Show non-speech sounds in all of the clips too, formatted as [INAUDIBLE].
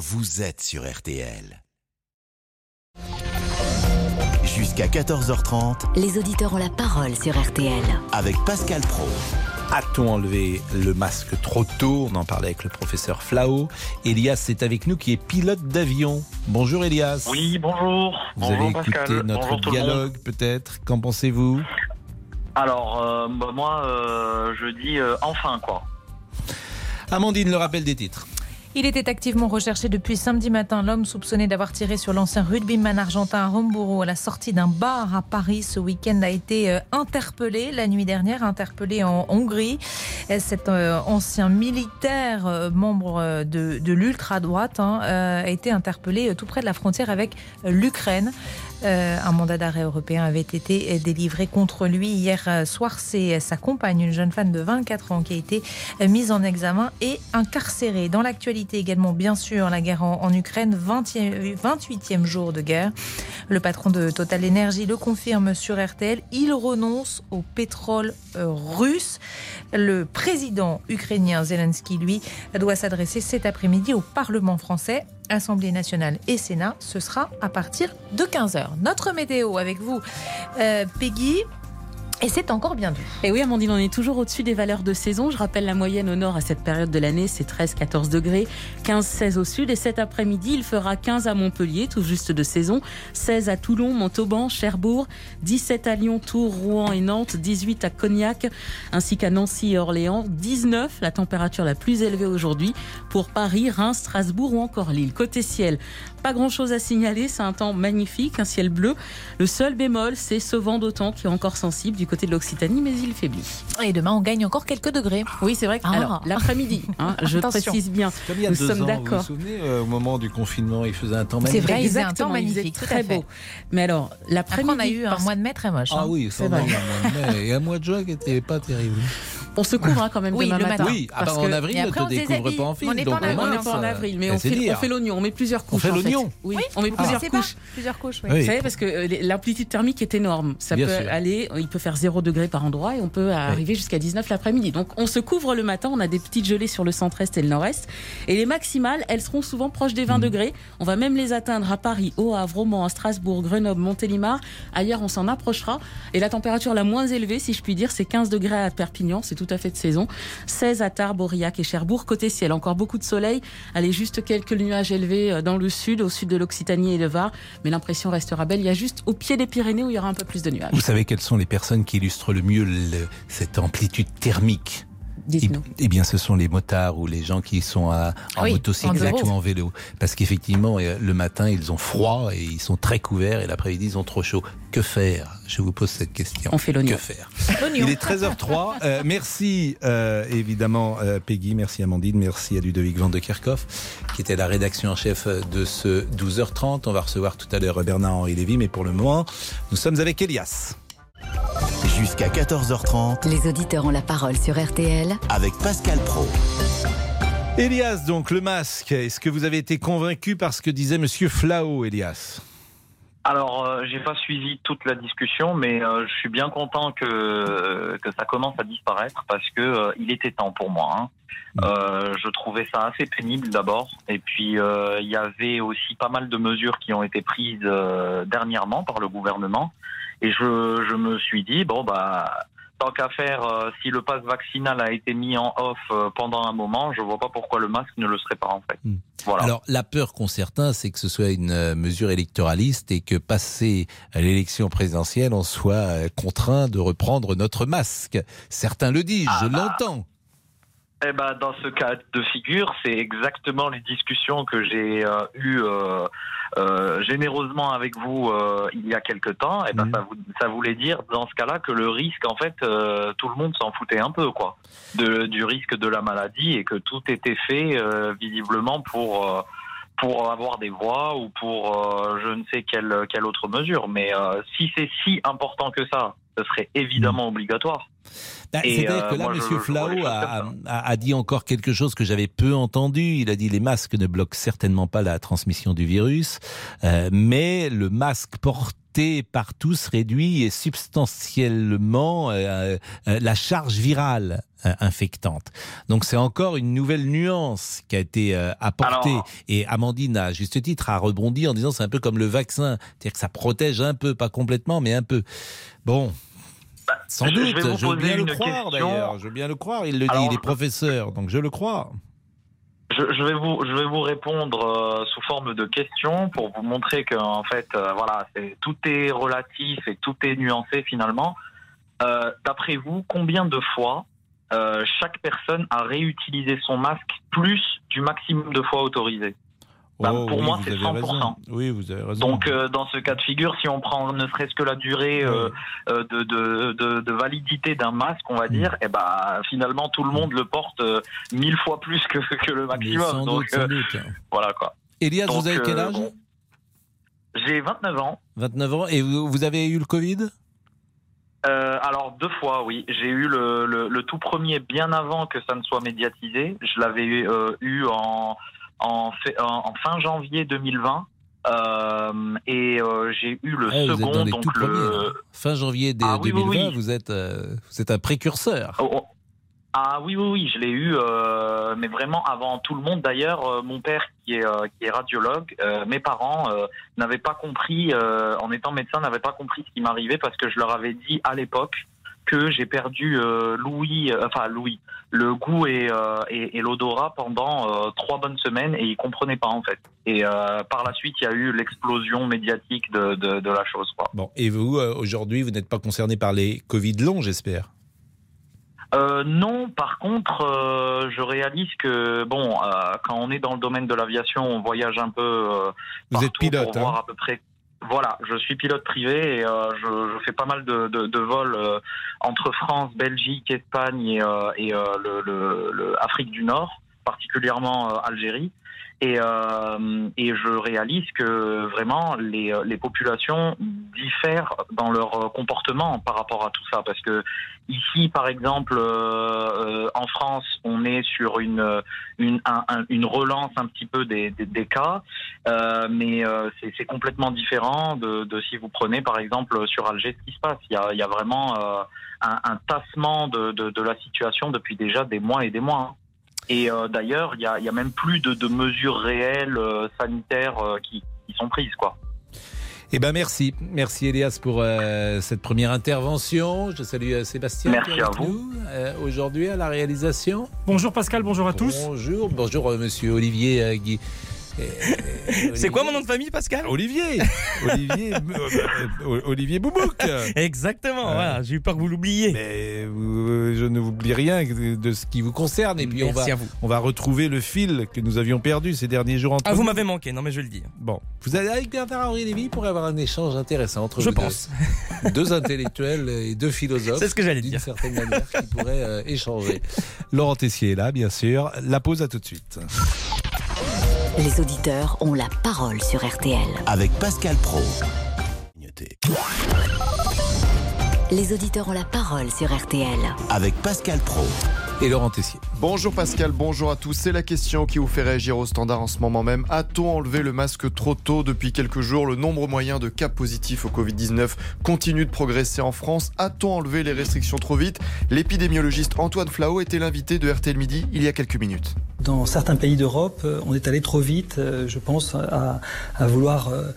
vous êtes sur RTL. Jusqu'à 14h30 Les auditeurs ont la parole sur RTL. avec Pascal Pro. A-t-on enlevé le masque trop tôt? On en parlait avec le professeur Flao. Elias est avec nous qui est pilote d'avion. Bonjour Elias. Oui, bonjour. Vous bonjour avez Pascal. écouté notre bonjour dialogue peut-être. Qu'en pensez-vous? Alors, euh, bah, moi, euh, je dis euh, enfin quoi. Amandine, le rappel des titres. Il était activement recherché depuis samedi matin. L'homme soupçonné d'avoir tiré sur l'ancien rugbyman argentin à Romboro à la sortie d'un bar à Paris ce week-end a été euh, interpellé la nuit dernière, interpellé en Hongrie. Et Cet euh, ancien militaire, euh, membre de, l'ultra-droite, hein, a été interpellé tout près de la frontière avec l'Ukraine. Euh, un mandat d'arrêt européen avait été euh, délivré contre lui hier euh, soir. C'est sa compagne, une jeune femme de 24 ans, qui a été mise en examen et incarcérée. Dans l'actualité également, bien sûr, la guerre en, Ukraine, 20e, 28e jour de guerre. Le patron de Total Energy le confirme sur RTL. Il renonce au pétrole russe. Le président ukrainien Zelensky, lui, doit s'adresser cet après-midi au Parlement français. Assemblée nationale et Sénat, ce sera à partir de 15h. Notre météo avec vous, euh, Peggy. Et c'est encore bien doux. Et oui, Amandine, on est toujours au-dessus des valeurs de saison. Je rappelle la moyenne au nord à cette période de l'année, c'est 13-14 degrés, 15-16 au sud. Et cet après-midi, il fera 15 à Montpellier, tout juste de saison, 16 à Toulon, Montauban, Cherbourg, 17 à Lyon, Tours, Rouen et Nantes, 18 à Cognac, ainsi qu'à Nancy et Orléans, 19, la température la plus élevée aujourd'hui, pour Paris, Reims, Strasbourg ou encore Lille. Côté ciel, pas grand-chose à signaler, c'est un temps magnifique, un ciel bleu. Le seul bémol, c'est ce vent d'autant qui est encore sensible du côté de l'Occitanie, mais il faiblit. Et demain, on gagne encore quelques degrés. Oui, c'est vrai que Ah. alors, l'après-midi, hein, je Attention. précise bien, Comme il y a nous deux sommes ans, vous vous d'accord. souvenez, euh, au moment du confinement, il faisait un temps C'est magnifique. vrai, il faisait un Exactement, temps magnifique, très beau. Mais alors, Après, l'après-midi, on a eu un parce- mois de mai très moche. Ah hein. oui, C'est vrai. va, il y a un mois de mai et un mois de juin qui n'était pas terrible. On se couvre hein, quand même Oui, demain le matin. Oui, ah bah, Parce en avril, ne on se découvre pas en On film. est donc en avril, au moins, on n'est pas en avril, mais Eh, on c'est fait, on fait l'oignon, on met plusieurs couches. fait en l'oignon. Oui, Oui. on met plusieurs couches. plusieurs couches. oui. Oui. Vous savez, parce que euh, l'amplitude thermique est énorme. Ça Bien peut sûr. aller, il peut faire 0 degré par endroit et on peut arriver jusqu'à 19 l'après-midi. Donc on se couvre le matin, on a des petites gelées sur le centre-est et le nord-est. Et les maximales, elles seront souvent proches des 20 Mm. degrés. On va même les atteindre à Paris, au Havre, Romans, à Strasbourg, Grenoble, Montélimar. Ailleurs, on s'en approchera. Et la température la moins élevée, si je puis dire, c'est 15 degrés à Perpignan, c'est tout à fait de saison. 16 à Tarbes, Aurillac et Cherbourg. Côté ciel, encore beaucoup de soleil. Allez, juste quelques nuages élevés euh, dans le sud, au sud de l'Occitanie et le Var. Mais l'impression restera belle. Il y a juste au pied des Pyrénées où il y aura un peu plus de nuages. Vous savez quelles sont les personnes qui illustrent le mieux cette amplitude thermique? Dites-nous. Eh bien, ce sont les motards ou les gens qui sont à- en Oui, motocyclette ou en vélo. Parce qu'effectivement, euh, le matin, ils ont froid et ils sont très couverts et l'après-midi, ils ont trop chaud. Que faire? Je vous pose cette question. On fait l'oignon. Que faire? L'oignon. Il est 13h03. [LAUGHS] Euh, merci euh, évidemment euh, Peggy, merci Amandine, merci à Ludovic Van de Kerkhoff qui était la rédaction en chef de ce 12h30. On va recevoir tout à l'heure Bernard-Henri Lévy, mais pour le moment, nous sommes avec Elias. Jusqu'à 14h30 Les auditeurs ont la parole sur RTL. avec Pascal Pro. Elias, donc le masque, est-ce que vous avez été convaincu par ce que disait Monsieur Flao, Elias? Alors, euh, j'ai pas suivi toute la discussion, mais euh, je suis bien content que que ça commence à disparaître parce que euh, il était temps pour moi. hein. Mm. Euh, je trouvais ça assez pénible d'abord, et puis euh, il y avait aussi pas mal de mesures qui ont été prises euh, dernièrement par le gouvernement, et je je me suis dit bon bah tant qu'à faire, euh, si le pass vaccinal a été mis en off euh, pendant un moment, je vois pas pourquoi le masque ne le serait pas en fait. Mm. Voilà. Alors, la peur qu'ont certains, c'est que ce soit une euh, mesure électoraliste et que passé à l'élection présidentielle, on soit euh, contraint de reprendre notre masque. Certains le disent, je l'entends. Eh ben, dans ce cas de figure, c'est exactement les discussions que j'ai euh, eues euh, euh, généreusement avec vous euh, il y a quelque temps. Et ben, Mhm. ça, vou- ça voulait dire dans ce cas-là que le risque, en fait, euh, tout le monde s'en foutait un peu, quoi, de, du risque de la maladie et que tout était fait euh, visiblement pour euh, pour avoir des voix ou pour euh, je ne sais quelle quelle autre mesure. Mais euh, si c'est si important que ça, ce serait évidemment obligatoire. Bah, C'est-à-dire euh, que là, les Flao a, a- a dit encore quelque chose que j'avais peu entendu. Il a dit les masques ne bloquent certainement pas la transmission du virus, euh, mais le masque porté par tous réduit substantiellement euh, euh, la charge virale. euh, infectante. Donc c'est encore une nouvelle nuance qui a été euh, apportée. Alors- Et Amandine, à juste titre, a rebondi en disant c'est un peu comme le vaccin, c'est-à-dire que ça protège un peu, pas complètement, mais un peu. Bon. Sans je- je doute, je veux bien le croire d'ailleurs, je veux bien le croire, il le dit, il est professeur, donc je le crois. Je, je vais vous, je vais vous répondre euh, sous forme de questions pour vous montrer que en fait, euh, voilà, tout est relatif et tout est nuancé finalement. Euh, D'après vous, combien de fois euh, chaque personne a réutilisé son masque plus du maximum de fois autorisé? Bah, Oh, pour oui, moi, c'est avez 100%. raison. Oui, vous avez raison. Donc, euh, dans ce cas de figure, si on prend ne serait-ce que la durée euh, euh, de, de, de, de validité d'un masque, on va Mm. dire, eh ben, finalement, tout le monde le porte euh, mille fois plus que, que le maximum. sans Donc, doute, sans doute. voilà quoi. Elias, Donc, vous avez quel âge? Bon. J'ai 29 ans. 29 ans. Et vous, vous avez eu le Covid? Euh, alors deux fois, oui. J'ai eu le, le, le tout premier bien avant que ça ne soit médiatisé. Je l'avais eu, euh, eu en, en, fait- en- en fin janvier 2020. Euh, et euh, j'ai eu le Ah, Vous êtes second, dans les donc tout le. là. Fin janvier des- Ah oui, oui, 2020, oui. Vous, êtes, euh, vous êtes un précurseur. Oh, oh. Ah oui, oui, oui, je l'ai eu, mais vraiment avant tout le monde. D'ailleurs, mon père, qui est, qui est radiologue, mes parents n'avaient pas compris, en étant médecin, n'avaient pas compris ce qui m'arrivait parce que je leur avais dit à l'époque que j'ai perdu euh, l'ouïe, euh, enfin l'ouïe, le goût et, euh, et, et l'odorat pendant euh, trois bonnes semaines et ils comprenaient pas en fait. Et par la suite, il y a eu l'explosion médiatique de, de, de la chose. Quoi. Bon, et vous, aujourd'hui, vous n'êtes pas concerné par les Covid longs, j'espère? Euh, non, par contre, euh, je réalise que bon, euh, quand on est dans le domaine de l'aviation, on voyage un peu. Vous êtes pilote, pour hein? voir à peu près. Voilà, je suis pilote privé et euh, je, je fais pas mal de, de, de vols euh, entre France, Belgique, Espagne et, euh, et euh, le, le, le Afrique du Nord, particulièrement euh, Algérie. Et, euh, et je réalise que vraiment les, les populations diffèrent dans leur euh, comportement par rapport à tout ça. Parce que ici, par exemple, euh, euh, en France, on est sur une, une, un- un- une relance un petit peu des, des, cas, euh, mais euh, c'est complètement différent de, de si vous prenez par exemple sur Alger ce qui se passe. Il y a, il y a vraiment euh, un, tassement de, de, de la situation depuis déjà des mois et des mois. Et euh, d'ailleurs, il y a, même plus de, de mesures réelles euh, sanitaires euh, qui, qui sont prises, quoi. Eh ben merci, merci Elias pour euh, cette première intervention. Je salue euh, Sébastien. Merci qui est avec à vous. nous, euh, aujourd'hui à la réalisation. Bonjour Pascal, bonjour à tous. Bonjour, bonjour euh, Monsieur Olivier euh, Guy. Euh, C'est quoi mon nom de famille, Pascal? Olivier, Olivier, [LAUGHS] euh, euh, Olivier Boubouk. Exactement, Ouais. voilà, j'ai eu peur que vous l'oubliez. Mais vous- je n'oublie rien de ce qui vous concerne et puis on va, Merci à vous. on va retrouver le fil que nous avions perdu ces derniers jours entre Ah, vous m'avez manqué, non mais je le dis. Bon, vous allez avec Bernard-Henri Lévy pour avoir un échange intéressant entre Je vous deux. pense. [LAUGHS] deux intellectuels et deux philosophes. C'est ce que j'allais D'une dire. certaine manière, qui pourraient euh, échanger. Laurent Tessier est là, bien sûr. La pause à tout de suite. Les auditeurs ont la parole sur RTL. Avec Pascal Pro. Les auditeurs ont la parole sur RTL. Avec Pascal Pro. Et Laurent Tessier. Bonjour Pascal, bonjour à tous. C'est la question qui vous fait réagir au standard en ce moment même. A-t-on enlevé le masque trop tôt depuis quelques jours? Le nombre moyen de cas positifs au Covid-19 continue de progresser en France. A-t-on enlevé les restrictions trop vite? L'épidémiologiste Antoine Flao était l'invité de RTL Midi il y a quelques minutes. Dans certains pays d'Europe, euh, on est allé trop vite, euh, je pense, à, à vouloir euh,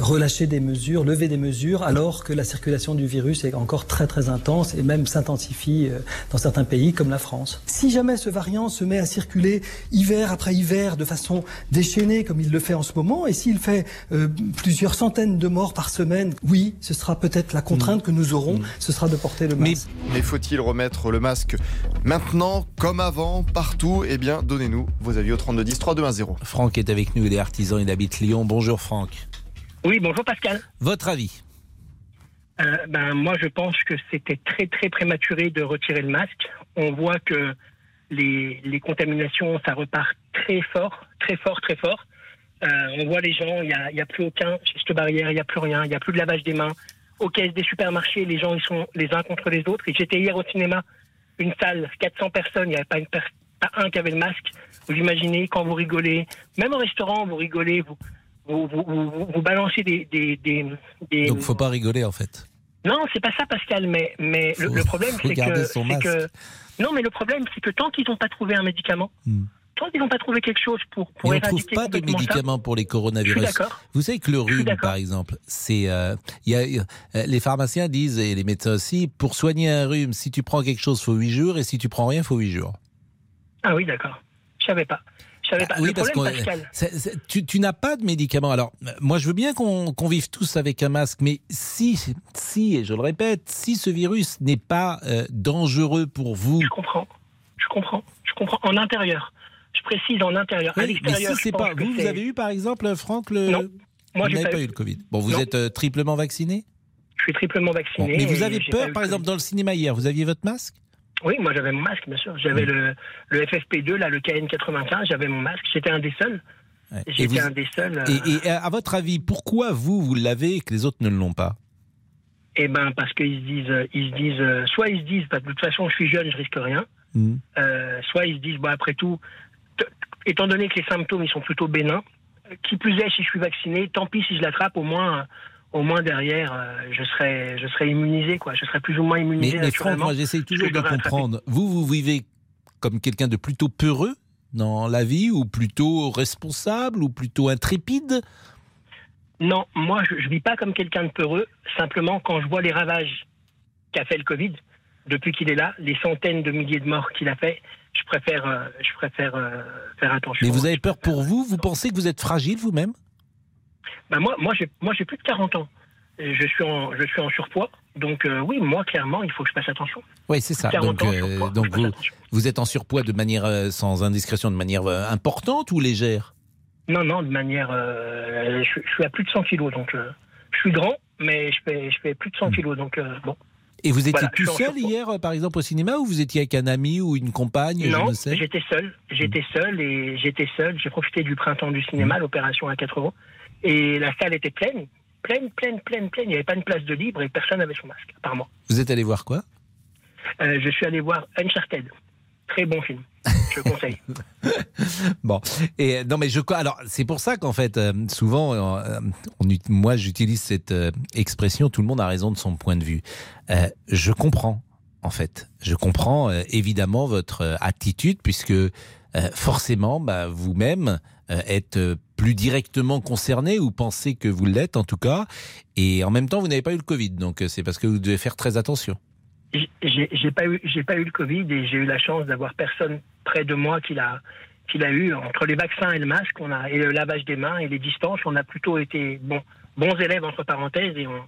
relâcher des mesures, lever des mesures, alors que la circulation du virus est encore très très intense et même s'intensifie euh, dans certains pays comme la France. Si jamais ce variant se met à circuler hiver après hiver de façon déchaînée comme il le fait en ce moment, et s'il fait euh, plusieurs centaines de morts par semaine, oui, ce sera peut-être la contrainte que nous aurons, ce sera de porter le Mais- masque. Mais faut-il remettre le masque maintenant, comme avant, partout? Eh bien, donnez-nous vos avis au 3210 3210. Franck est avec nous, il est artisan, il habite Lyon. Bonjour Franck. Oui, bonjour Pascal. Votre avis Euh, ben, moi, je pense que c'était très, très prématuré de retirer le masque. On voit que les, les contaminations, ça repart très fort, très fort, très fort. Euh, on voit les gens, il n'y a, y a plus aucun geste barrière, il n'y a plus rien, il n'y a plus de lavage des mains. Aux caisses des supermarchés, les gens, ils sont les uns contre les autres. Et j'étais hier au cinéma, une salle, 400 personnes, il n'y avait pas, une per- pas un qui avait le masque. Vous imaginez, quand vous rigolez, même au restaurant, vous rigolez, vous, vous, vous, vous, vous balancez des, des, des, des- Donc faut pas rigoler en fait. Non, c'est pas ça, Pascal. Mais, mais le, Faut- le problème, c'est que. Non, mais le problème, c'est que tant qu'ils n'ont pas trouvé un médicament, Hmm. tant qu'ils n'ont pas trouvé quelque chose pour, pour Mais on ne trouve éradiquer pas de ça, médicaments pour les coronavirus. Vous savez que le rhume, par exemple, c'est, euh, il y a, euh, les pharmaciens disent et les médecins aussi, pour soigner un rhume, si tu prends quelque chose, faut 8 jours, et si tu prends rien, faut 8 jours. Ah oui, d'accord. Je savais pas. Je savais pas. Ah oui, le parce problème, Pascal. c'est- tu, tu n'as pas de médicaments. Alors, moi, je veux bien qu'on vive tous avec un masque, mais si, si, et je le répète, si ce virus n'est pas euh, dangereux pour vous, Je comprends. Je comprends. Je comprends. En intérieur. Je précise en intérieur. à Oui, l'extérieur, si je pas que vous, vous avez eu par exemple, Franck, le. Non. Moi, vous j'ai n'avez pas pas eu. le Covid. Bon, vous Non. êtes euh, triplement vacciné. Je suis triplement Bon, vacciné. mais vous avez peur, eu par le exemple, dans le cinéma hier, vous aviez votre masque? Oui, moi j'avais mon masque, bien sûr. J'avais le, le FFP2, là, le KN95, j'avais mon masque. J'étais un des seuls. Ouais. J'étais vous- un des seuls. euh, et- et à votre avis, pourquoi vous, vous l'avez et que les autres ne l'ont pas? Eh ben, parce qu'ils se disent, euh, ils se disent, euh, soit ils se disent, bah, de toute façon, je suis jeune, je risque rien. Hmm. Euh, soit ils se disent, bah, après tout, étant donné que les symptômes, ils sont plutôt bénins, qui plus est, si je suis vacciné, tant pis si je l'attrape, au moins, au moins derrière, euh, je serai, je serai immunisé, quoi. Je serai plus ou moins Mais, immunisé mais Franck, naturellement. moi j'essaye toujours de attraper. comprendre. Vous, vous vivez comme quelqu'un de plutôt peureux dans la vie, ou plutôt responsable, ou plutôt intrépide? Non, moi, je, je vis pas comme quelqu'un de peureux. Simplement, quand je vois les ravages qu'a fait le Covid depuis qu'il est là, les centaines de milliers de morts qu'il a fait, je préfère, euh, je préfère euh, faire attention. Mais vous avez peur pour vous? Vous pensez que vous êtes fragile vous-même? Bah, moi, moi, j'ai, moi, j'ai plus de 40 ans. Et Je suis en, je suis en surpoids. Donc euh, oui, moi, clairement, il faut que je fasse attention. Oui, c'est ça. 40 Donc, ans, euh, surpoids, donc vous, êtes en surpoids de manière euh, sans indiscrétion, de manière euh, importante ou légère? Non, non, de manière, je, je suis à plus de 100 kilos, donc je suis grand, mais je fais, je fais plus de 100 Hmm. kilos, donc bon. Et vous étiez Voilà, tout seul hier, par exemple, au cinéma, ou vous étiez avec un ami ou une compagne, Non, j'étais seul. J'étais seul et j'étais seul. J'ai profité du printemps du Hmm. cinéma, l'opération à 4 euros. Et la salle était pleine, pleine, pleine, pleine, pleine. Il n'y avait pas une place de libre et personne n'avait son masque, apparemment. Vous êtes allé voir quoi? Euh, je suis allé voir Uncharted. Très bon film. Je conseille. [LAUGHS] Bon, et euh, non mais je alors c'est pour ça qu'en fait euh, souvent euh, on, moi j'utilise cette expression tout le monde a raison de son point de vue. Je comprends en fait, je comprends évidemment votre attitude puisque forcément bah, vous-même euh, êtes euh, plus directement concerné ou pensez que vous l'êtes en tout cas et en même temps vous n'avez pas eu le Covid donc euh, c'est parce que vous devez faire très attention. J'ai- pas eu, j'ai pas eu le Covid et j'ai eu la chance d'avoir personne près de moi qui l'a, qui l'a eu. Entre les vaccins et le masque, on a et le lavage des mains et les distances, on a plutôt été bons élèves entre parenthèses et on,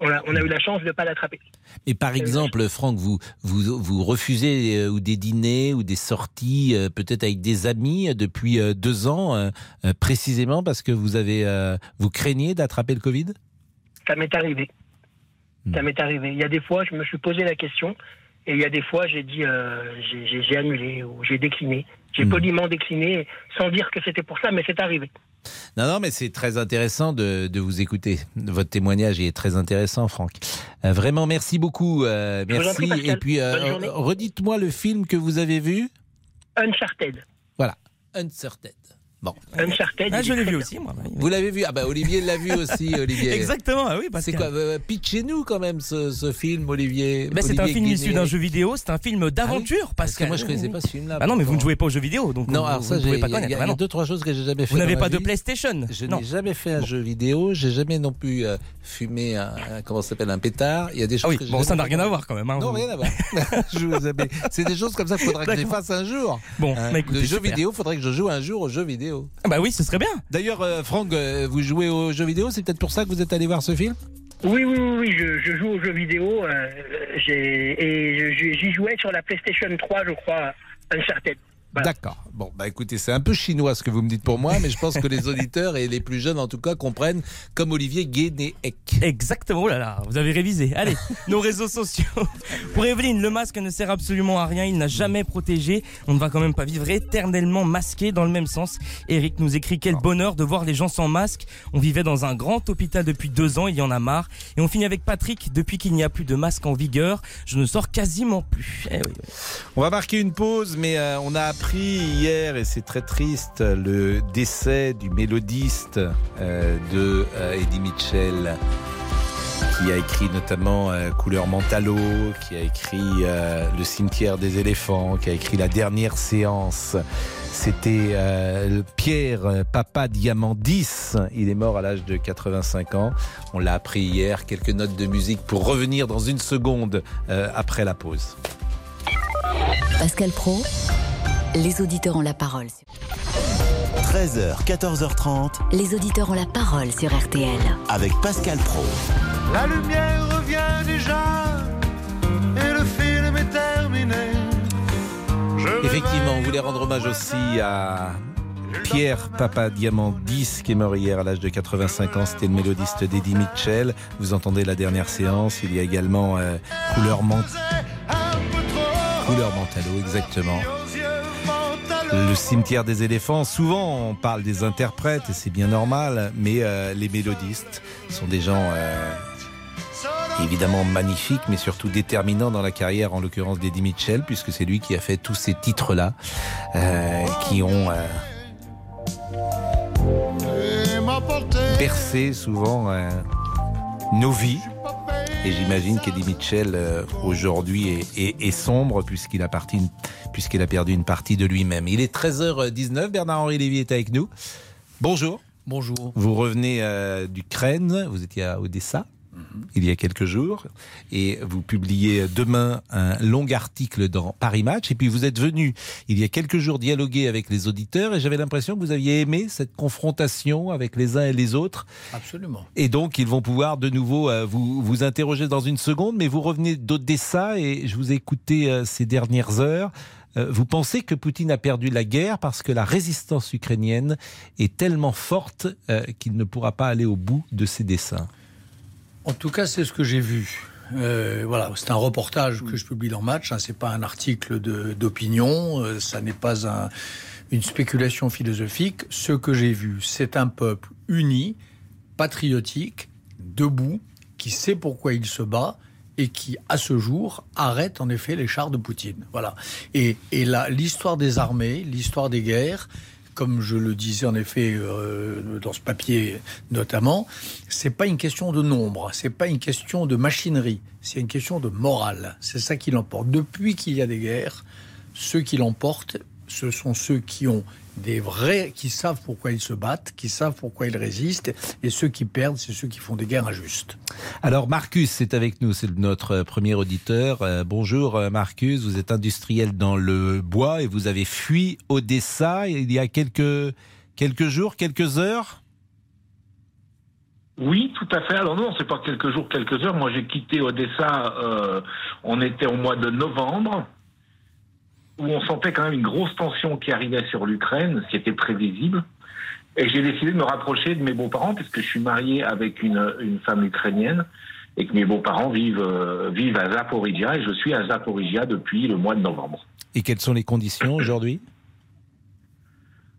on a, on a eu la chance de pas l'attraper. Et par exemple, Franck, vous, vous, vous refusez euh, ou des dîners ou des sorties, euh, peut-être avec des amis, euh, depuis euh, deux ans, euh, euh, précisément parce que vous avez, euh, vous craignez d'attraper le Covid? Ça m'est arrivé. Hmm. Ça m'est arrivé. Il y a des fois, je me suis posé la question et il y a des fois, j'ai dit, euh, j'ai annulé ou j'ai décliné. J'ai Hmm. poliment décliné sans dire que c'était pour ça, mais c'est arrivé. Non, non, mais c'est très intéressant de, de vous écouter. Votre témoignage est très intéressant, Franck. Euh, vraiment, merci beaucoup. euh, merci. prie, Pascal. Et puis, euh, redites-moi le film que vous avez vu. Uncharted. Voilà, Uncertain. Bon, Uncharted. Ah, je l'ai vu aussi, moi. vous l'avez vu Ah bah Olivier l'a vu aussi, [LAUGHS] Olivier. Exactement, ah oui, C'est quoi euh, Pitchez-nous quand même ce, ce film, Olivier? Ben, c'est un film issu d'un jeu vidéo, c'est un film d'aventure, Parce parce que moi je connaissais pas ce film-là. Ah non, mais vous ne jouez pas aux jeux vidéo, donc Non, vous, alors vous ça, ne pouvez j'ai- pas il y a- connaître. il y a bah non. deux trois choses que j'ai jamais fait. Vous n'avez pas de. PlayStation Je Non. n'ai jamais fait un jeu vidéo. J'ai jamais non plus euh, fumé un, un- comment ça s'appelle un pétard. Il y a des Ah choses oui, que j'ai bon, ça n'a rien à voir quand même. hein, Non, vous- rien à voir. [LAUGHS] [LAUGHS] Je vous avais- C'est des choses comme ça qu'il faudra que je fasse un jour. Bon, Hein, bah, écoutez, le jeu vidéo, faudrait que je joue un jour aux jeux vidéo. Ah bah oui, ce serait bien. D'ailleurs, euh, Franck, euh, vous jouez aux jeux vidéo. C'est peut-être pour ça que vous êtes allé voir ce film? Oui, oui, oui, oui, je, je joue aux jeux vidéo euh, j'ai- et j'y jouais sur la PlayStation 3, je crois, Uncharted. Voilà. D'accord. Bon, bah écoutez, c'est un peu chinois ce que vous me dites pour moi, mais je pense que les auditeurs et les plus jeunes en tout cas comprennent comme Olivier Guénéec. Exactement, oh là là, vous avez révisé. Allez, [LAUGHS] nos réseaux sociaux. Pour Evelyne, le masque ne sert absolument à rien, il n'a jamais protégé. On ne va quand même pas vivre éternellement masqué dans le même sens. Eric nous écrit quel bonheur de voir les gens sans masque. On vivait dans un grand hôpital depuis deux ans, il y en a marre. Et on finit avec Patrick, depuis qu'il n'y a plus de masque en vigueur, je ne sors quasiment plus. Eh oui. On va marquer une pause, mais euh, on a appris hier, et c'est très triste, le décès du mélodiste euh, de euh, Eddie Mitchell. qui a écrit notamment euh, Couleur Mentalo, qui a écrit euh, Le cimetière des éléphants, qui a écrit La dernière séance. C'était Pierre Papa Diamant 10. Il est mort à l'âge de 85 ans. On l'a appris hier. Quelques notes de musique pour revenir dans une seconde après la pause. Pascal Pro, les auditeurs ont la parole. 13h, 14h30 Les auditeurs ont la parole sur RTL. avec Pascal Pro. La lumière revient déjà et le film est terminé. Je Effectivement, on voulait rendre hommage aussi à Pierre Papa Diamant 10 qui est mort hier à l'âge de 85 ans. C'était le mélodiste d'Eddie Mitchell. Vous entendez la dernière séance. Il y a également euh, Couleur, Ment- Couleur Mentalo, exactement. Le cimetière des éléphants, souvent on parle des interprètes et c'est bien normal, mais euh, les mélodistes sont des gens euh, évidemment magnifiques, mais surtout déterminants dans la carrière, en l'occurrence d'Eddie Mitchell, puisque c'est lui qui a fait tous ces titres-là, euh, qui ont euh, bercé souvent euh, nos vies. Et j'imagine qu'Eddie Mitchell euh, aujourd'hui est, est- est sombre a, puisqu'il a perdu une partie de lui-même. Il est 13h19, Bernard-Henri Lévy est avec nous. Bonjour. Bonjour. Vous revenez euh, d'Ukraine, vous étiez à Odessa il y a quelques jours. Et vous publiez demain un long article dans Paris Match. Et puis vous êtes venu il y a quelques jours dialoguer avec les auditeurs. Et j'avais l'impression que vous aviez aimé cette confrontation avec les uns et les autres. Absolument. et donc, ils vont pouvoir de nouveau euh, vous, vous interroger dans une seconde, mais vous revenez d'Odessa et je vous ai écouté euh, ces dernières heures. Euh, vous pensez que Poutine a perdu la guerre parce que la résistance ukrainienne est tellement forte qu'il ne pourra pas aller au bout de ses desseins En tout cas, c'est ce que j'ai vu. Euh, voilà, c'est un reportage que je publie dans Match. Hein, c'est pas un article d'opinion. euh, ça n'est pas un- une spéculation philosophique. Ce que j'ai vu, c'est un peuple uni, patriotique, debout, qui sait pourquoi il se bat et qui, à ce jour, arrête en effet les chars de Poutine. Voilà. Et, et là, l'histoire des armées, l'histoire des guerres, comme je le disais en effet euh, dans ce papier notamment, c'est pas une question de nombre, c'est pas une question de machinerie, c'est une question de morale. C'est ça qui l'emporte. Depuis qu'il y a des guerres, ceux qui l'emportent, ce sont ceux qui ont des vrais, qui savent pourquoi ils se battent, qui savent pourquoi ils résistent, et ceux qui perdent, c'est ceux qui font des guerres injustes. Alors Marcus est avec nous, c'est notre premier auditeur. Euh, bonjour euh, Marcus, vous êtes industriel dans le bois et vous avez fui Odessa il y a quelques, quelques jours, quelques heures? Oui, tout à fait. Alors non, c'est pas quelques jours, quelques heures. Moi, j'ai quitté Odessa. euh, on était au mois de novembre, où on sentait quand même une grosse tension qui arrivait sur l'Ukraine, ce qui était prévisible. Et j'ai décidé de me rapprocher de mes beaux-parents, puisque je suis marié avec une, une femme ukrainienne, et que mes beaux-parents vivent, euh, vivent à Zaporizhia, et je suis à Zaporizhia depuis le mois de novembre. Et quelles sont les conditions aujourd'hui?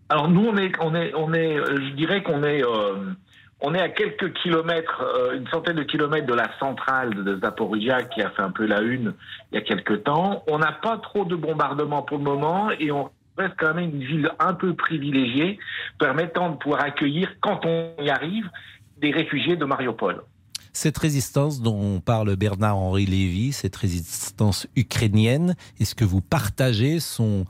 Alors nous, on est, on est, on est, euh, je dirais qu'on est, euh, on est à quelques kilomètres, euh, une centaine de kilomètres de la centrale de Zaporizhia qui a fait un peu la une il y a quelques temps. On n'a pas trop de bombardements pour le moment et on reste quand même une ville un peu privilégiée, permettant de pouvoir accueillir, quand on y arrive, des réfugiés de Mariupol. Cette résistance dont parle Bernard-Henri Lévy, cette résistance ukrainienne, est-ce que vous partagez son,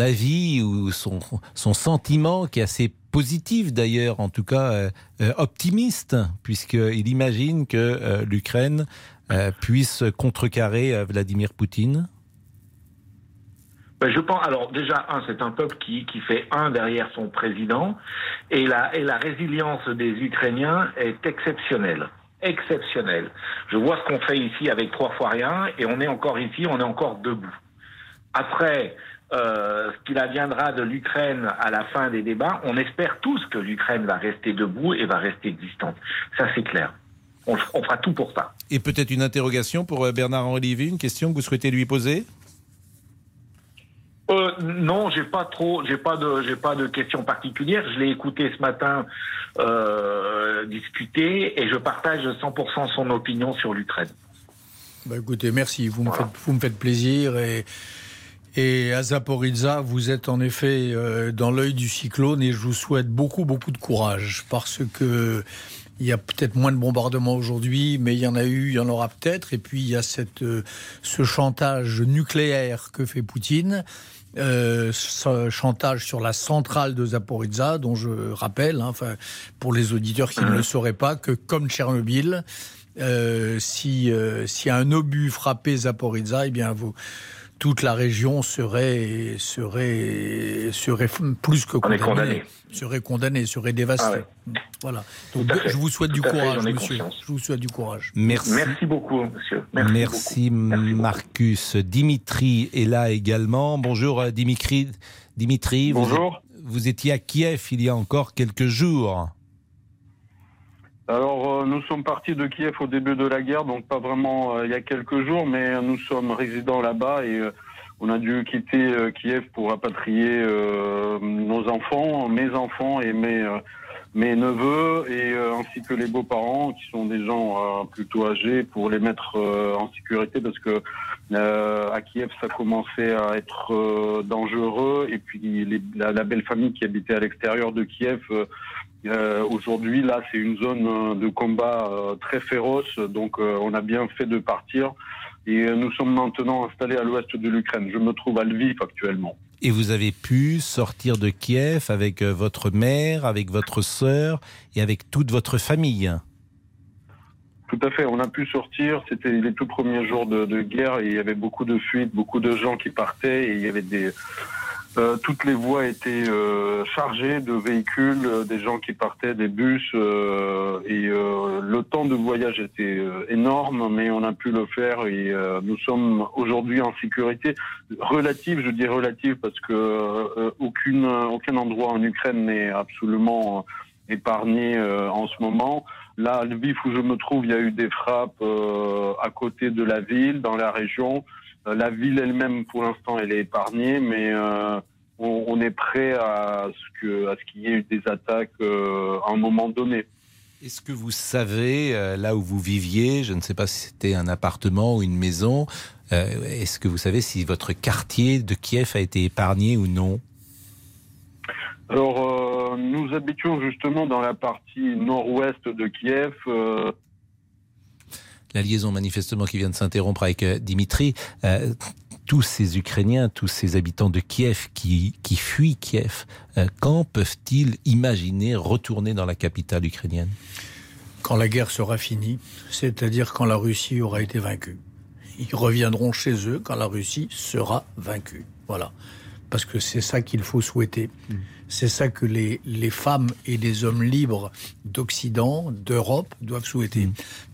avis ou son, son sentiment qui est assez positif d'ailleurs, en tout cas euh, euh, optimiste, puisqu'il imagine que euh, l'Ukraine puisse contrecarrer Vladimir Poutine Ben, je pense, alors déjà, un, c'est un peuple qui, qui fait un derrière son président, et la, et la résilience des Ukrainiens est exceptionnelle. Exceptionnelle. Je vois ce qu'on fait ici avec trois fois rien, et on est encore ici, on est encore debout. Après, euh, ce qu'il adviendra de l'Ukraine à la fin des débats, on espère tous que l'Ukraine va rester debout et va rester existante. Ça, c'est clair. On, on fera tout pour ça. Et peut-être une interrogation pour euh, Bernard-Henri Lévy, une question que vous souhaitez lui poser? Euh, non, j'ai pas trop, j'ai pas de, j'ai pas de questions particulières. Je l'ai écouté ce matin euh, discuter et je partage 100% son opinion sur l'Ukraine. Bah, écoutez, merci. Vous me, faites, vous me faites plaisir et, Et à Zaporizhzhia, vous êtes en effet euh, dans l'œil du cyclone et je vous souhaite beaucoup, beaucoup de courage parce que il y a peut-être moins de bombardements aujourd'hui, mais il y en a eu, il y en aura peut-être. Et puis il y a cette, euh, ce chantage nucléaire que fait Poutine. Euh, ce chantage sur la centrale de Zaporizhzhia, dont je rappelle, hein, pour les auditeurs qui ne le sauraient pas, que comme Tchernobyl, si si un obus frappait Zaporizhzhia, eh bien vous toute la région serait serait serait plus que condamnée, condamné. serait condamnée, serait dévastée. Ah Voilà. Donc je vous souhaite du Tout courage, monsieur. conscience. Je vous souhaite du courage. Merci. Merci beaucoup, monsieur. Merci. Merci, Marcus. Dimitri est là également. Bonjour euh, Dimitri. Dimitri, vous- Bonjour. Vous, étiez à Kiev il y a encore quelques jours. Alors, euh, nous sommes partis de Kiev au début de la guerre, donc pas vraiment euh, il y a quelques jours, mais nous sommes résidents là-bas et euh, on a dû quitter Kiev pour rapatrier nos enfants, mes enfants et mes mes neveux et euh, ainsi que les beaux-parents qui sont des gens euh, plutôt âgés pour les mettre euh, en sécurité parce que à Kiev ça commençait à être dangereux et puis les- la, la belle famille qui habitait à l'extérieur de Kiev euh, aujourd'hui là c'est une zone euh, de combat euh, très féroce donc euh, on a bien fait de partir et nous sommes maintenant installés à l'ouest de l'Ukraine. Je me trouve à Lviv actuellement. Et vous avez pu sortir de Kiev avec votre mère, avec votre sœur et avec toute votre famille. Tout à fait, on a pu sortir. C'était les tout premiers jours de, de guerre et il y avait beaucoup de fuites, beaucoup de gens qui partaient et il y avait des. Euh, toutes les voies étaient euh, chargées de véhicules, euh, des gens qui partaient, des bus euh, et euh, le temps de voyage était euh, énorme, mais on a pu le faire et nous sommes aujourd'hui en sécurité relative. Je dis relative parce que aucune, aucun endroit en Ukraine n'est absolument épargné en ce moment. Là, à Lviv où je me trouve, il y a eu des frappes à côté de la ville, dans la région. Euh, la ville elle-même, pour l'instant, elle est épargnée, mais euh, on, on est prêt à ce que à ce qu'il y ait eu des attaques euh, à un moment donné. Est-ce que vous savez, là où vous viviez, je ne sais pas si c'était un appartement ou une maison, est-ce que vous savez si votre quartier de Kiev a été épargné ou non? Alors, euh, nous habitions justement dans la partie nord-ouest de Kiev. euh, La liaison manifestement qui vient de s'interrompre avec euh, Dimitri. euh, tous ces Ukrainiens, tous ces habitants de Kiev qui, qui fuient Kiev, euh, quand peuvent-ils imaginer retourner dans la capitale ukrainienne? Quand la guerre sera finie, c'est-à-dire quand la Russie aura été vaincue. Ils reviendront chez eux quand la Russie sera vaincue. Voilà. Parce que c'est ça qu'il faut souhaiter. C'est ça que les, les femmes et les hommes libres d'Occident, d'Europe doivent souhaiter.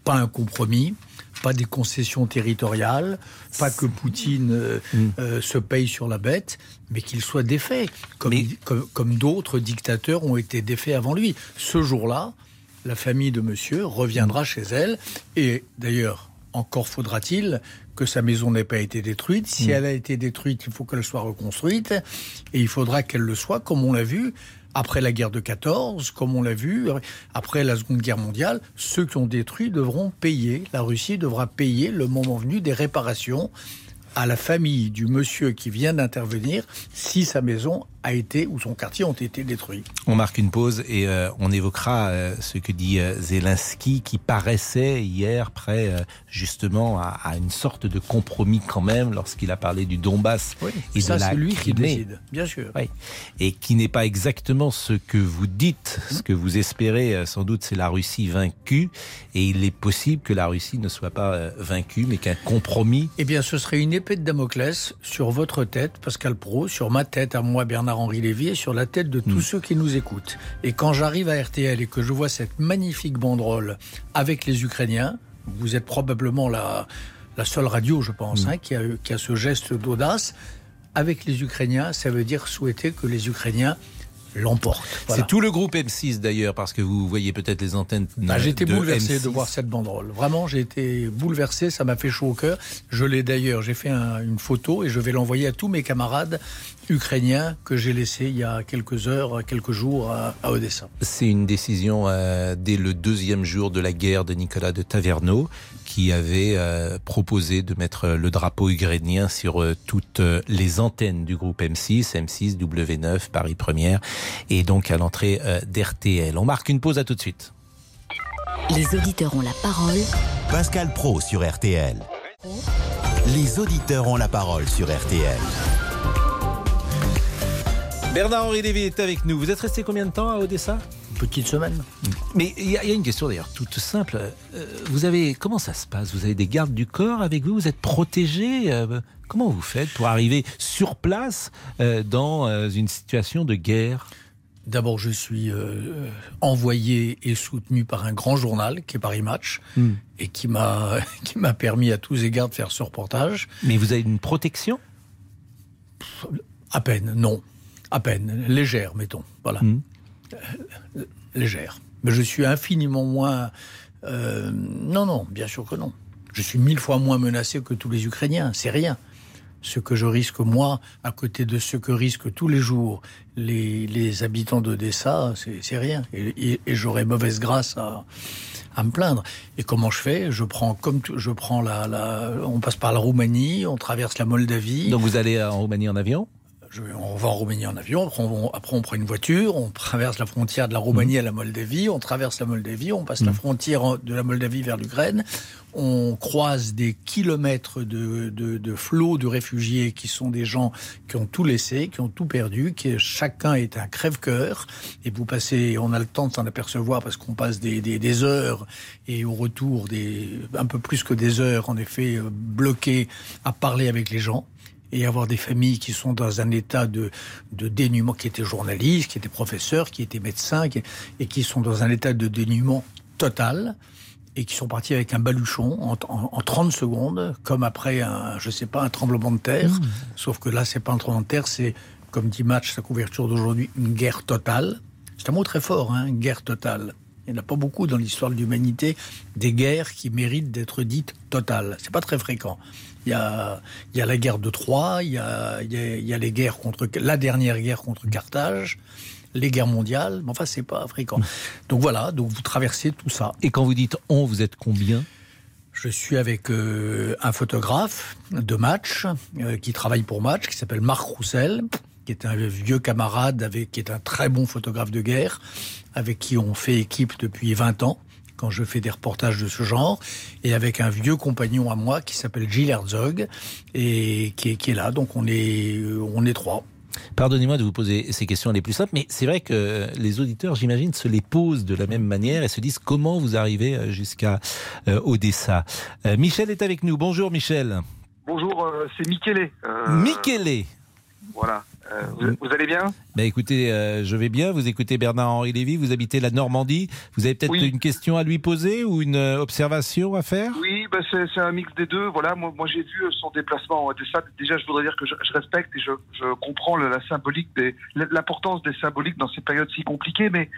Pas un compromis, pas des concessions territoriales, pas que Poutine euh, euh, se paye sur la bête, mais qu'il soit défait, comme, comme, comme d'autres dictateurs ont été défaits avant lui. Ce jour-là, la famille de monsieur reviendra chez elle. Et d'ailleurs, encore faudra-t-il que sa maison n'ait pas été détruite. Si Mm. elle a été détruite, il faut qu'elle soit reconstruite. Et il faudra qu'elle le soit, comme on l'a vu, après la guerre de 14, comme on l'a vu, après la Seconde Guerre mondiale. Ceux qui ont détruit devront payer. La Russie devra payer le moment venu des réparations à la famille du monsieur qui vient d'intervenir si sa maison a été ou son quartier ont été détruits. On marque une pause et euh, on évoquera euh, ce que dit euh, Zelensky qui paraissait hier prêt justement à, à une sorte de compromis quand même lorsqu'il a parlé du Donbass et ça, de la lui qui décide, bien sûr. Oui. Et qui n'est pas exactement ce que vous dites, ce que vous espérez sans doute, c'est la Russie vaincue. Et il est possible que la Russie ne soit pas vaincue, mais qu'un compromis. Eh bien, ce serait une épée de Damoclès sur votre tête, Pascal Pro, sur ma tête, à moi, Bernard-Henri Lévy, et sur la tête de tous ceux qui nous écoutent. Et quand j'arrive à RTL et que je vois cette magnifique banderole avec les Ukrainiens, vous êtes probablement la, la seule radio, je pense, hein, qui, a, qui a ce geste d'audace. Avec les Ukrainiens, ça veut dire souhaiter que les Ukrainiens l'emportent. Voilà. C'est tout le groupe M6 d'ailleurs, parce que vous voyez peut-être les antennes. Bah, j'ai été de bouleversé M6. de voir cette banderole. Vraiment, j'ai été bouleversé, ça m'a fait chaud au cœur. Je l'ai d'ailleurs, j'ai fait un- une photo et je vais l'envoyer à tous mes camarades ukrainiens que j'ai laissés il y a quelques heures, quelques jours à, à Odessa. C'est une décision euh, dès le deuxième jour de la guerre de Nicolas de Taverneau, qui avait euh, proposé de mettre le drapeau ukrainien sur euh, toutes euh, les antennes du groupe M6, M6, W9, Paris Première, et donc à l'entrée euh, d'RTL. On marque une pause, à tout de suite. Les auditeurs ont la parole. Pascal Pro sur RTL. Les auditeurs ont la parole sur RTL. Bernard-Henri Lévy est avec nous. Vous êtes resté combien de temps à Odessa? Petite semaine. Mais il y, a il y a une question d'ailleurs toute simple. Euh, Vous avez comment ça se passe? Vous avez des gardes du corps avec vous? Vous êtes protégé Euh, Comment vous faites pour arriver sur place euh, dans une situation de guerre? D'abord, je suis euh, envoyé et soutenu par un grand journal qui est Paris Match Hmm. et qui m'a [LAUGHS] qui m'a permis à tous égards de faire ce reportage. Mais vous avez une protection? À peine, non. À peine, légère, mettons. Voilà. Hmm. Euh, légère. Mais je suis infiniment moins. euh, non, non, bien sûr que non. Je suis mille fois moins menacé que tous les Ukrainiens. C'est rien. Ce que je risque moi, à côté de ce que risquent tous les jours les, les habitants d'Odessa, c'est rien. Et, et- j'aurais mauvaise grâce à, me plaindre. Et comment je fais? Je prends comme je prends la, la, on passe par la Roumanie, on traverse la Moldavie. Donc vous allez en Roumanie en avion? Je- on va en Roumanie en avion, après on, après on prend une voiture, on traverse la frontière de la Roumanie à la Moldavie, on traverse la Moldavie, on passe la frontière en- de la Moldavie vers l'Ukraine, on croise des kilomètres de, de, de flots de réfugiés qui sont des gens qui ont tout laissé, qui ont tout perdu, qui chacun est un crève-cœur, et vous passez, on a le temps de s'en apercevoir parce qu'on passe des, des, des heures et au retour des un peu plus que des heures en effet euh, bloqués à parler avec les gens et avoir des familles qui sont dans un état de, de dénuement, qui étaient journalistes, qui étaient professeurs, qui étaient médecins, qui- et qui sont dans un état de dénuement total, et qui sont partis avec un baluchon en, en- en 30 secondes, comme après un, je sais pas, un tremblement de terre. Sauf que là, c'est pas un tremblement de terre, c'est, comme dit Match, sa couverture d'aujourd'hui, une guerre totale. C'est un mot très fort, hein, une guerre totale. Il n'y en a pas beaucoup dans l'histoire de l'humanité des guerres qui méritent d'être dites totales. C'est pas très fréquent. Il y a, il y a la guerre de Troie, il y a, il y a, il y a les guerres contre la dernière guerre contre Carthage, les guerres mondiales. Mais enfin, c'est pas fréquent. Donc voilà. Donc vous traversez tout ça. Et quand vous dites on, vous êtes combien? Je suis avec euh, un photographe de match euh, qui travaille pour match, qui s'appelle Marc Roussel, qui est un vieux camarade, avec, qui est un très bon photographe de guerre, avec qui on fait équipe depuis 20 ans quand je fais des reportages de ce genre, et avec un vieux compagnon à moi qui s'appelle Gilles Herzog, et qui est, qui est là. Donc on est, euh, on est trois. Pardonnez-moi de vous poser ces questions les plus simples, mais c'est vrai que les auditeurs, j'imagine, se les posent de la même manière et se disent comment vous arrivez euh, jusqu'à euh, Odessa. Euh, Michel est avec nous. Bonjour Michel. Bonjour, euh, c'est Michele. Euh, Michele. Voilà. Euh, vous, vous allez bien Bah écoutez, euh, je vais bien. Vous écoutez Bernard-Henri Lévy, vous habitez la Normandie. Vous avez peut-être Oui. une question à lui poser ou une euh, observation à faire? Oui, bah c'est c'est un mix des deux. Voilà, moi, moi j'ai vu euh, son déplacement. Déjà, je voudrais dire que je, je respecte et je, je comprends le- la symbolique, des- l'importance des symboliques dans ces périodes si compliquées, mais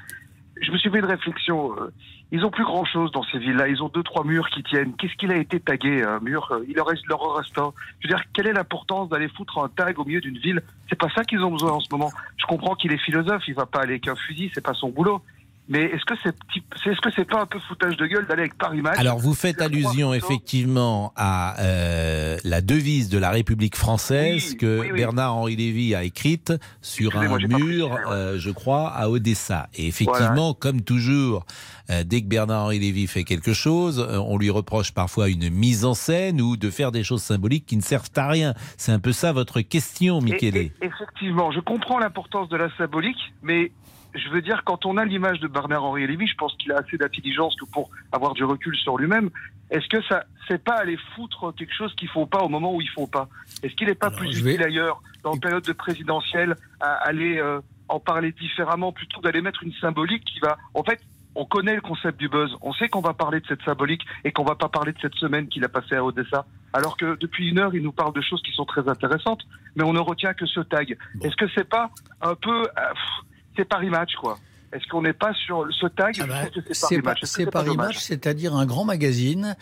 je me suis fait une réflexion. euh, Ils ont plus grand chose dans ces villes-là. Ils ont deux, trois murs qui tiennent. Qu'est-ce qu'il a été tagué, un mur euh, Il leur reste leur reste un. Je veux dire, quelle est l'importance d'aller foutre un tag au milieu d'une ville? C'est pas ça qu'ils ont besoin en ce moment. Je comprends qu'il est philosophe, il va pas aller avec un fusil, c'est pas son boulot. Mais est-ce que c'est que c'est pas un peu foutage de gueule d'aller avec Paris Match Alors vous faites allusion effectivement à euh, la devise de la République française que oui, oui. Bernard-Henri Lévy a écrite sur un mur, euh, je crois, à Odessa. Et effectivement, comme toujours, euh, dès que Bernard-Henri Lévy fait quelque chose, on lui reproche parfois une mise en scène ou de faire des choses symboliques qui ne servent à rien. C'est un peu ça votre question, Michele. Et- et- effectivement, je comprends l'importance de la symbolique, mais je veux dire, quand on a l'image de Bernard-Henri Lévy, je pense qu'il a assez d'intelligence que pour avoir du recul sur lui-même. Est-ce que ça, c'est pas aller foutre quelque chose qu'il faut pas au moment où il faut pas? Est-ce qu'il n'est pas plus je vais- utile ailleurs, dans une période de présidentielle, à aller euh, en parler différemment plutôt que d'aller mettre une symbolique qui va, en fait, on connaît le concept du buzz. On sait qu'on va parler de cette symbolique et qu'on va pas parler de cette semaine qu'il a passée à Odessa. Alors que depuis une heure, il nous parle de choses qui sont très intéressantes, mais on ne retient que ce tag. Est-ce que c'est pas un peu, euh, pff, c'est Paris Match quoi Est-ce qu'on n'est pas sur ce tag trouve que c'est Paris Match. C'est-à-dire un grand magazine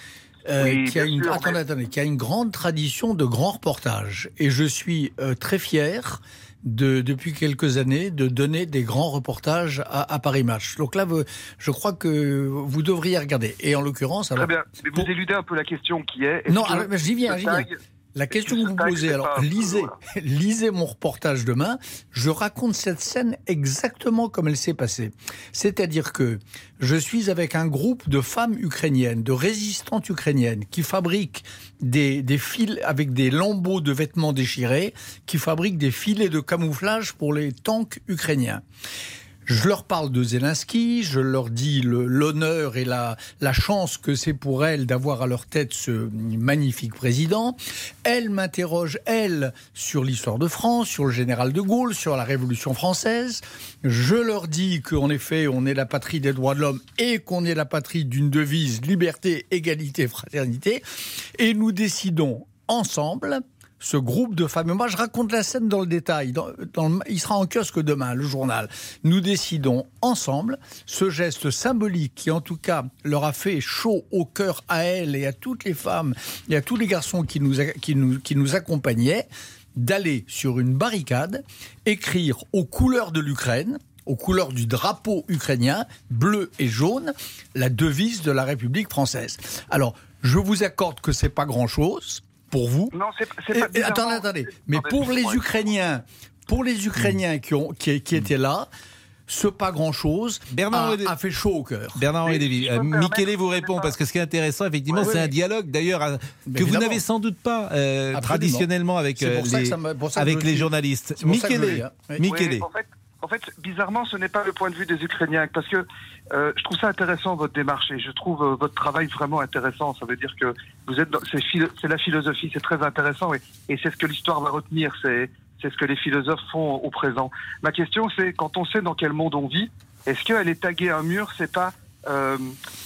euh, Oui, qui, a une, sûr, attendez, mais- attendez, qui a une grande tradition de grands reportages. Et je suis euh, très fier de, depuis quelques années de donner des grands reportages à, à Paris Match. Donc là, je crois que vous devriez regarder. Et en l'occurrence, alors, Très bien. Mais vous éludez un peu la question qui est. non, que alors, mais j'y viens, j'y viens. La question que vous posez, alors lisez, [LAUGHS] lisez mon reportage demain. Je raconte cette scène exactement comme elle s'est passée. C'est-à-dire que je suis avec un groupe de femmes ukrainiennes, de résistantes ukrainiennes, qui fabriquent des, des fils avec des lambeaux de vêtements déchirés, qui fabriquent des filets de camouflage pour les tanks ukrainiens. Je leur parle de Zelensky, je leur dis l'honneur et la chance que c'est pour elles d'avoir à leur tête ce magnifique président. Elles m'interrogent, elles, sur l'histoire de France, sur le général de Gaulle, sur la Révolution française. Je leur dis qu'en effet, on est la patrie des droits de l'homme et qu'on est la patrie d'une devise liberté, égalité, fraternité. Et nous décidons ensemble ce groupe de femmes. Et moi, je raconte la scène dans le détail. Dans- le- il sera en kiosque demain, le journal. Nous décidons ensemble ce geste symbolique qui, en tout cas, leur a fait chaud au cœur à elles et à toutes les femmes et à tous les garçons qui nous, qui nous, qui nous accompagnaient, d'aller sur une barricade, écrire aux couleurs de l'Ukraine, aux couleurs du drapeau ukrainien, bleu et jaune, la devise de la République française. Alors, je vous accorde que c'est pas grand-chose pour vous. Non, c'est c'est Et- pas. et attendez, attendez. Mais pour les Ukrainiens, pour les Ukrainiens qui, ont, qui, qui étaient là, ce pas grand-chose Bernard a, fait chaud au cœur. Bernard-Henri Lévy, euh, Michele vous répond parce que ce qui est intéressant, effectivement, Ouais, c'est un dialogue d'ailleurs que vous n'avez sans doute pas euh, traditionnellement avec, euh, les, avec journalistes. Michele, hein. Michele. En fait, en fait, bizarrement, ce n'est pas le point de vue des Ukrainiens, parce que euh, je trouve ça intéressant votre démarche et je trouve euh, votre travail vraiment intéressant. Ça veut dire que vous êtes, c'est la philosophie, c'est très intéressant et, et c'est ce que l'histoire va retenir. C'est, c'est ce que les philosophes font au présent. Ma question, c'est quand on sait dans quel monde on vit, est-ce qu'elle est taguée à un mur, c'est pas euh,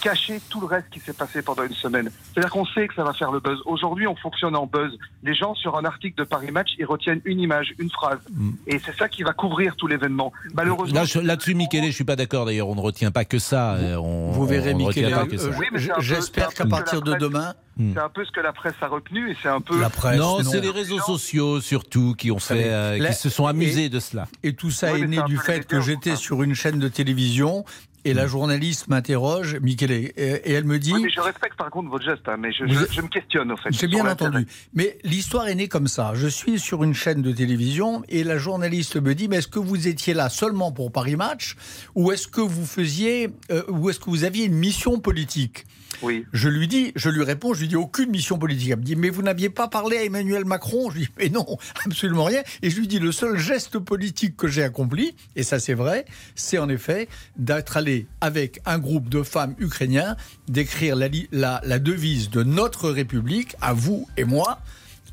cacher tout le reste qui s'est passé pendant une semaine. C'est-à-dire qu'on sait que ça va faire le buzz. Aujourd'hui, on fonctionne en buzz. Les gens, sur un article de Paris Match, ils retiennent une image, une phrase. Et c'est ça qui va couvrir tout l'événement. Malheureusement, Là, Là-dessus, Michele, je suis pas d'accord. D'ailleurs, on ne retient pas que ça. euh, On, Vous verrez, Michele, euh. Oui, J'espère qu'à partir de demain, Hmm. c'est un peu ce que la presse a retenu et c'est un peu. la presse. non, non. c'est les réseaux sociaux surtout qui ont fait, euh, La- qui se sont amusés de cela. Et tout ça Oui, est né du fait que j'étais sur une chaîne de télévision et la journaliste m'interroge, Michele, et, et elle me dit. Oui, mais je respecte par contre votre geste, hein, mais je, me questionne au fait. J'ai bien entendu. Mais l'histoire est née comme ça. Je suis sur une chaîne de télévision et la journaliste me dit, mais est-ce que vous étiez là seulement pour Paris Match ou est-ce que vous faisiez, euh, ou est-ce que vous aviez une mission politique? Oui. Je lui dis, je lui réponds, je lui dis aucune mission politique. Elle me dit, mais vous n'aviez pas parlé à Emmanuel Macron? Je lui dis, mais non, [LAUGHS] absolument rien. Et je lui dis, le seul geste politique que j'ai accompli, et ça c'est vrai, c'est en effet d'être allé avec un groupe de femmes ukrainiens d'écrire la, li- la, la devise de notre République, à vous et moi,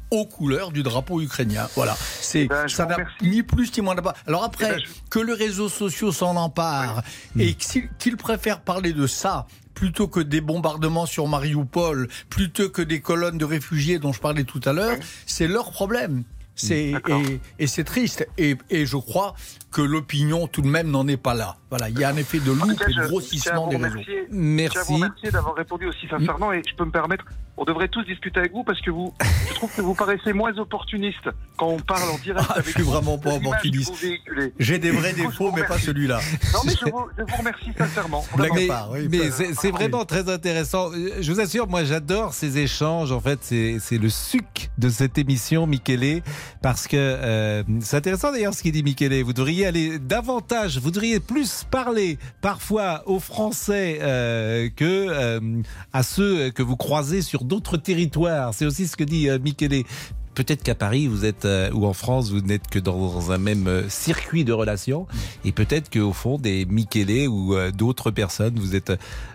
aux couleurs du drapeau ukrainien. Voilà. C'est ben, ça n'a remercie. ni plus ni moins pas. Alors après, Eh ben, je- que les réseaux sociaux s'en emparent et qu'ils qu'ils préfèrent parler de ça plutôt que des bombardements sur Mariupol, plutôt que des colonnes de réfugiés dont je parlais tout à l'heure, c'est leur problème. C'est et, et c'est triste et, et je crois que l'opinion tout de même n'en est pas là. Voilà, il y a un effet de loupe et de grossissement des réseaux. remercier. Je vous Merci. remercier d'avoir répondu aussi sincèrement et je peux me permettre, on devrait tous discuter avec vous parce que vous, je trouve que vous paraissez moins opportuniste quand on parle en direct Ah, avec je suis vous vraiment pas opportuniste. J'ai des vrais défauts, mais pas celui-là. Non mais je vous, je vous remercie sincèrement. Mais, oui, mais c'est c'est vraiment très intéressant. Euh, Je vous assure, moi j'adore ces échanges. En fait, c'est c'est le suc de cette émission, Michele, parce que euh, c'est intéressant d'ailleurs ce qu'il dit Michele. Vous devriez aller davantage, vous devriez plus parler parfois aux Français euh, que euh, à ceux que vous croisez sur d'autres territoires. C'est aussi ce que dit euh, Michele. Peut-être qu'à Paris, vous êtes euh, ou en France, vous n'êtes que dans un même euh, circuit de relations, et peut-être qu'au fond, des Michele ou euh, d'autres personnes, vous êtes,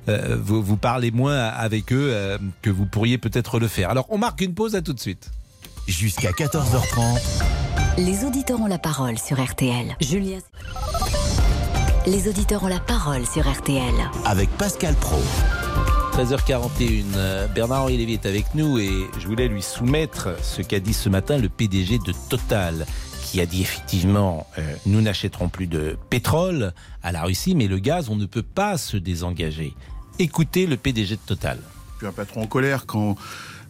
euh, vous, vous parlez moins avec eux euh, que vous pourriez peut-être le faire. Alors, on marque une pause. À tout de suite. Jusqu'à 14h30. Les auditeurs ont la parole sur RTL. Julien. Les auditeurs ont la parole sur RTL. avec Pascal Pro. 13h41, euh, Bernard-Henri Lévy est avec nous et je voulais lui soumettre ce qu'a dit ce matin le PDG de Total, qui a dit effectivement, euh, nous n'achèterons plus de pétrole à la Russie, mais le gaz, on ne peut pas se désengager. Écoutez le PDG de Total. Je suis un patron en colère quand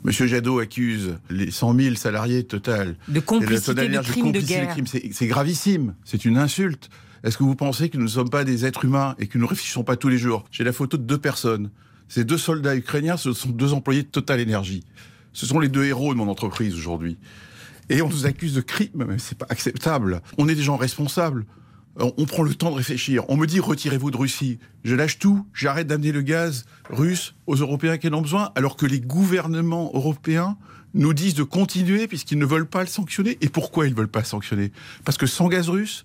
Monsieur Jadot accuse les 100 000 salariés Total de complicité de crimes de guerre. C'est gravissime, c'est une insulte. Est-ce que vous pensez que nous ne sommes pas des êtres humains et que nous ne réfléchissons pas tous les jours? J'ai la photo de deux personnes. Ces deux soldats ukrainiens, ce sont deux employés de Total Energy. Ce sont les deux héros de mon entreprise aujourd'hui. Et on nous accuse de crimes, mais c'est pas acceptable. On est des gens responsables. On prend le temps de réfléchir. On me dit retirez-vous de Russie. Je lâche tout, j'arrête d'amener le gaz russe aux Européens qui en ont besoin, alors que les gouvernements européens nous disent de continuer puisqu'ils ne veulent pas le sanctionner. Et pourquoi ils ne veulent pas le sanctionner? Parce que sans gaz russe,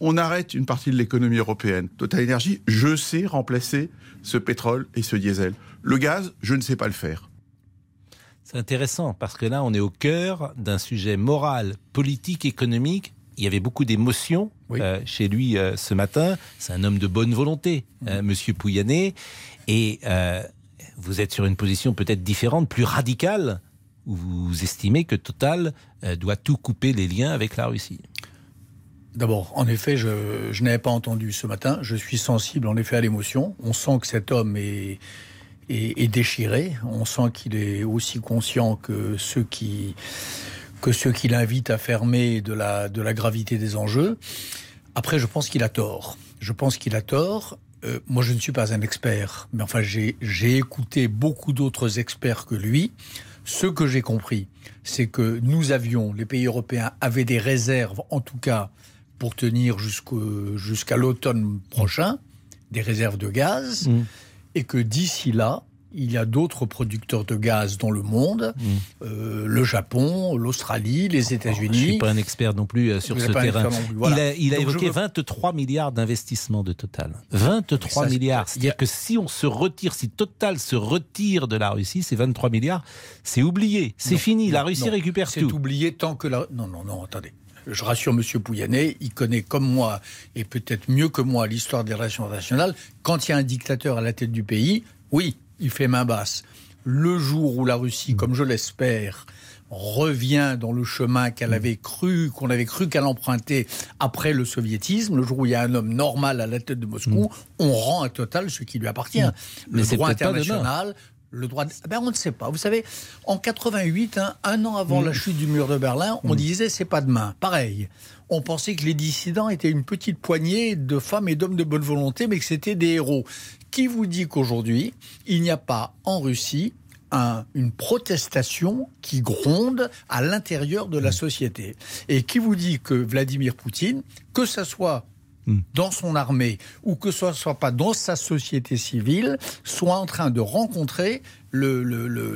on arrête une partie de l'économie européenne. Total Energy, je sais remplacer ce pétrole et ce diesel. Le gaz, je ne sais pas le faire. C'est intéressant parce que là, on est au cœur d'un sujet moral, politique, économique. Il y avait beaucoup d'émotions euh, chez lui euh, ce matin. C'est un homme de bonne volonté, M. Euh, Monsieur Pouyanné. Et vous êtes sur une position peut-être différente, plus radicale, où vous estimez que Total doit tout couper les liens avec la Russie. D'abord, en effet, je, n'avais pas entendu ce matin. Je suis sensible, en effet, à l'émotion. On sent que cet homme est, est, déchiré. On sent qu'il est aussi conscient que ceux qui que ceux qui l'invitent à fermer de la de la gravité des enjeux. Après, je pense qu'il a tort. Je pense qu'il a tort. Euh, moi, je ne suis pas un expert, mais enfin, j'ai écouté beaucoup d'autres experts que lui. Ce que j'ai compris, c'est que nous avions, les pays européens avaient des réserves, en tout cas pour tenir jusqu'à l'automne prochain des réserves de gaz mm. et que d'ici là, il y a d'autres producteurs de gaz dans le monde, mm. euh, le Japon, l'Australie, les États-Unis. je ne suis pas un expert non plus euh, sur ce terrain. Il a, évoqué 23 milliards d'investissements de Total. 23 milliards. C'est-à-dire que si on se retire, si Total se retire de la Russie, ces 23 milliards, c'est oublié, c'est fini. la Russie récupère tout. C'est oublié tant que la... Non, non, non, attendez je rassure M. Pouyanné, il connaît comme moi, et peut-être mieux que moi, l'histoire des relations internationales. Quand il y a un dictateur à la tête du pays, oui, il fait main basse. Le jour où la Russie, comme je l'espère, revient dans le chemin qu'elle avait cru, qu'on avait cru qu'elle empruntait après le soviétisme, le jour où il y a un homme normal à la tête de Moscou, mm. on rend à Total ce qui lui appartient. Le droit international, le droit ah ben on ne sait pas. Vous savez, en 88, hein, un an avant la mm. chute du mur de Berlin, on mm. disait c'est pas demain. Pareil. On pensait que les dissidents étaient une petite poignée de femmes et d'hommes de bonne volonté, mais que c'était des héros. Qui vous dit qu'aujourd'hui, il n'y a pas en Russie une protestation qui gronde à l'intérieur de la mm. société? Et qui vous dit que Vladimir Poutine, que ce soit Hmm. dans son armée ou que ce soit pas dans sa société civile, soit en train de rencontrer le,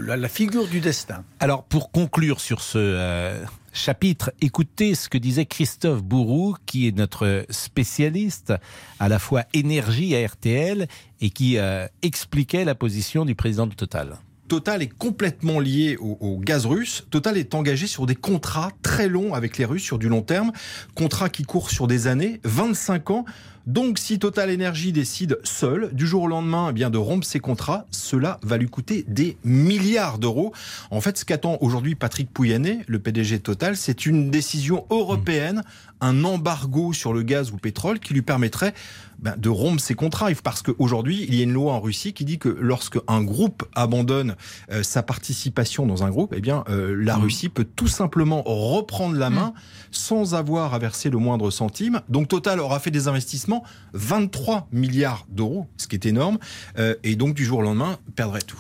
la, figure du destin. Alors pour conclure sur ce euh, chapitre, écoutez ce que disait Christophe Bourou, qui est notre spécialiste à la fois énergie à RTL et qui euh, expliquait la position du président de Total. Total est complètement lié au, gaz russe. Total est engagé sur des contrats très longs avec les Russes sur du long terme, contrats qui courent sur des années, 25 ans. Donc, si Total Energy décide seul, du jour au lendemain, eh bien, de rompre ses contrats, cela va lui coûter des milliards d'euros. En fait, ce qu'attend aujourd'hui Patrick Pouyanné, le PDG Total, c'est une décision européenne, un embargo sur le gaz ou le pétrole qui lui permettrait ben, de rompre ses contrats. Parce qu'aujourd'hui, il y a une loi en Russie qui dit que lorsque un groupe abandonne euh, sa participation dans un groupe, eh bien, euh, la mmh. Russie peut tout simplement reprendre la main mmh. sans avoir à verser le moindre centime. Donc Total aura fait des investissements 23 milliards d'euros, ce qui est énorme, euh, et donc du jour au lendemain perdrait tout.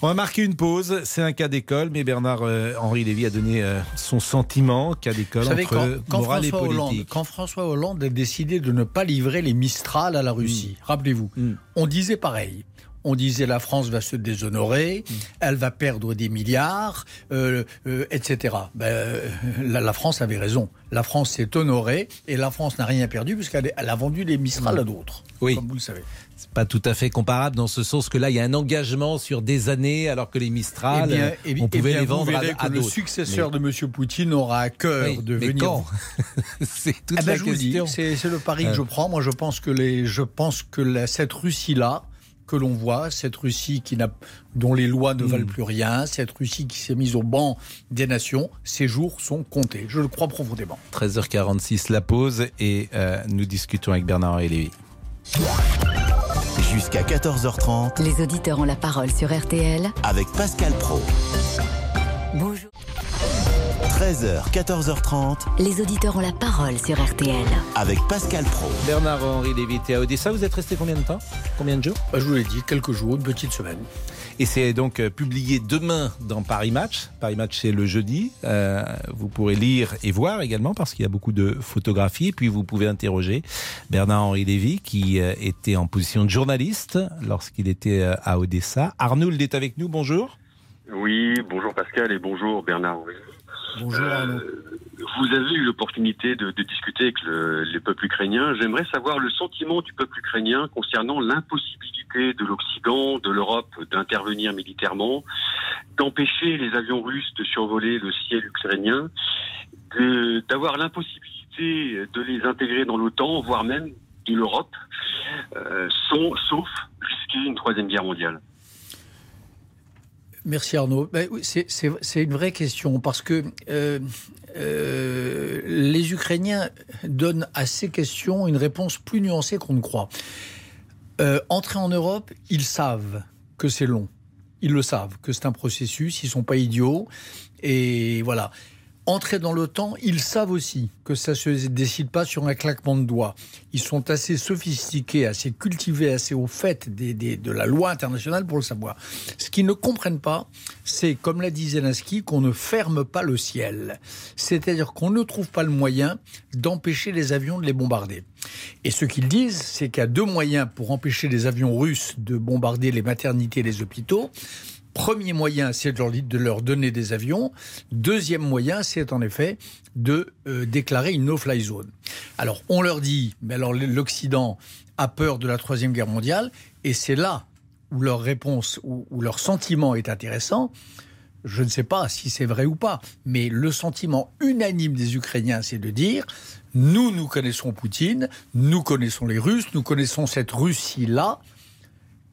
On va marquer une pause. C'est un cas d'école, mais Bernard-Henri Lévy a donné son sentiment, cas d'école entre quand, morale et politique. Hollande, quand François Hollande a décidé de ne pas livrer les Mistral à la Russie, mm. rappelez-vous, mm. on disait pareil on disait la France va se déshonorer, mm. elle va perdre des milliards, euh, euh, etc. Ben, euh, la, France avait raison. La France s'est honorée et la France n'a rien perdu puisqu'elle a vendu des Mistral à d'autres. Oui. Comme vous le savez. C'est pas tout à fait comparable dans ce sens que là, il y a un engagement sur des années, alors que les Mistral, eh eh on pouvait les vendre à, d'autres. Le successeur de M. Poutine aura à cœur de venir. [LAUGHS] C'est toute eh ben, la question. C'est le pari que je prends. Moi, je pense que les, je pense que cette Russie là que l'on voit, cette Russie qui n'a, dont les lois ne valent hmm. plus rien, cette Russie qui s'est mise au banc des nations, ses jours sont comptés. Je le crois profondément. 13h46, la pause, et euh, nous discutons avec Bernard et Lévy. Jusqu'à 14h30 Les auditeurs ont la parole sur RTL. avec Pascal Pro. Bonjour. 13h, 14h30 Les auditeurs ont la parole sur RTL. avec Pascal Pro. Bernard-Henri Lévy était à Odessa. Vous êtes resté combien de temps? Combien de jours? Bah, je vous l'ai dit, quelques jours, une petite semaine. Et c'est donc euh, publié demain dans Paris Match. Paris Match, c'est le jeudi. Euh, vous pourrez lire et voir également parce qu'il y a beaucoup de photographies. Et puis vous pouvez interroger Bernard-Henri Lévy qui euh, était en position de journaliste lorsqu'il était à Odessa. Arnould est avec nous. Bonjour. Oui, bonjour Pascal et bonjour Bernard. Bonjour Arnaud. Vous avez eu l'opportunité de, discuter avec le, les peuples ukrainiens. J'aimerais savoir le sentiment du peuple ukrainien concernant l'impossibilité de l'Occident, de l'Europe d'intervenir militairement, d'empêcher les avions russes de survoler le ciel ukrainien, d'avoir l'impossibilité de les intégrer dans l'OTAN, voire même de l'Europe, euh, sauf risquer une troisième guerre mondiale. Merci Arnaud. Ben c'est- une vraie question parce que euh, euh, les Ukrainiens donnent à ces questions une réponse plus nuancée qu'on ne croit. Euh, entrer en Europe, ils savent que c'est long. Ils le savent, que c'est un processus, ils sont pas idiots. Et voilà. Entrer dans l'OTAN, ils savent aussi que ça se décide pas sur un claquement de doigts. Ils sont assez sophistiqués, assez cultivés, assez au fait des- de la loi internationale pour le savoir. Ce qu'ils ne comprennent pas, c'est, comme l'a dit Zelensky, qu'on ne ferme pas le ciel. C'est-à-dire qu'on ne trouve pas le moyen d'empêcher les avions de les bombarder. Et ce qu'ils disent, c'est qu'il y a deux moyens pour empêcher les avions russes de bombarder les maternités et les hôpitaux. Premier moyen, c'est de leur, donner des avions. Deuxième moyen, c'est en effet de euh, déclarer une no-fly zone. Alors, on leur dit, mais alors l'Occident a peur de la Troisième Guerre mondiale, et c'est là où leur réponse, où, où leur sentiment est intéressant. Je ne sais pas si c'est vrai ou pas, mais le sentiment unanime des Ukrainiens, c'est de dire nous, nous connaissons Poutine, nous connaissons les Russes, nous connaissons cette Russie-là,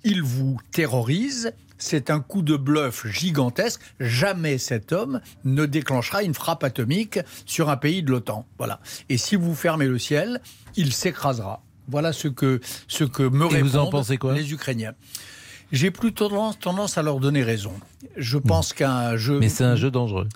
il vous terrorise. C'est un coup de bluff gigantesque. Jamais cet homme ne déclenchera une frappe atomique sur un pays de l'OTAN. Voilà. Et si vous fermez le ciel, il s'écrasera. Voilà ce que, ce que me Et en répondent pensez quoi les Ukrainiens. J'ai plutôt tendance, à leur donner raison. Je pense qu'un jeu. Mais c'est un jeu dangereux.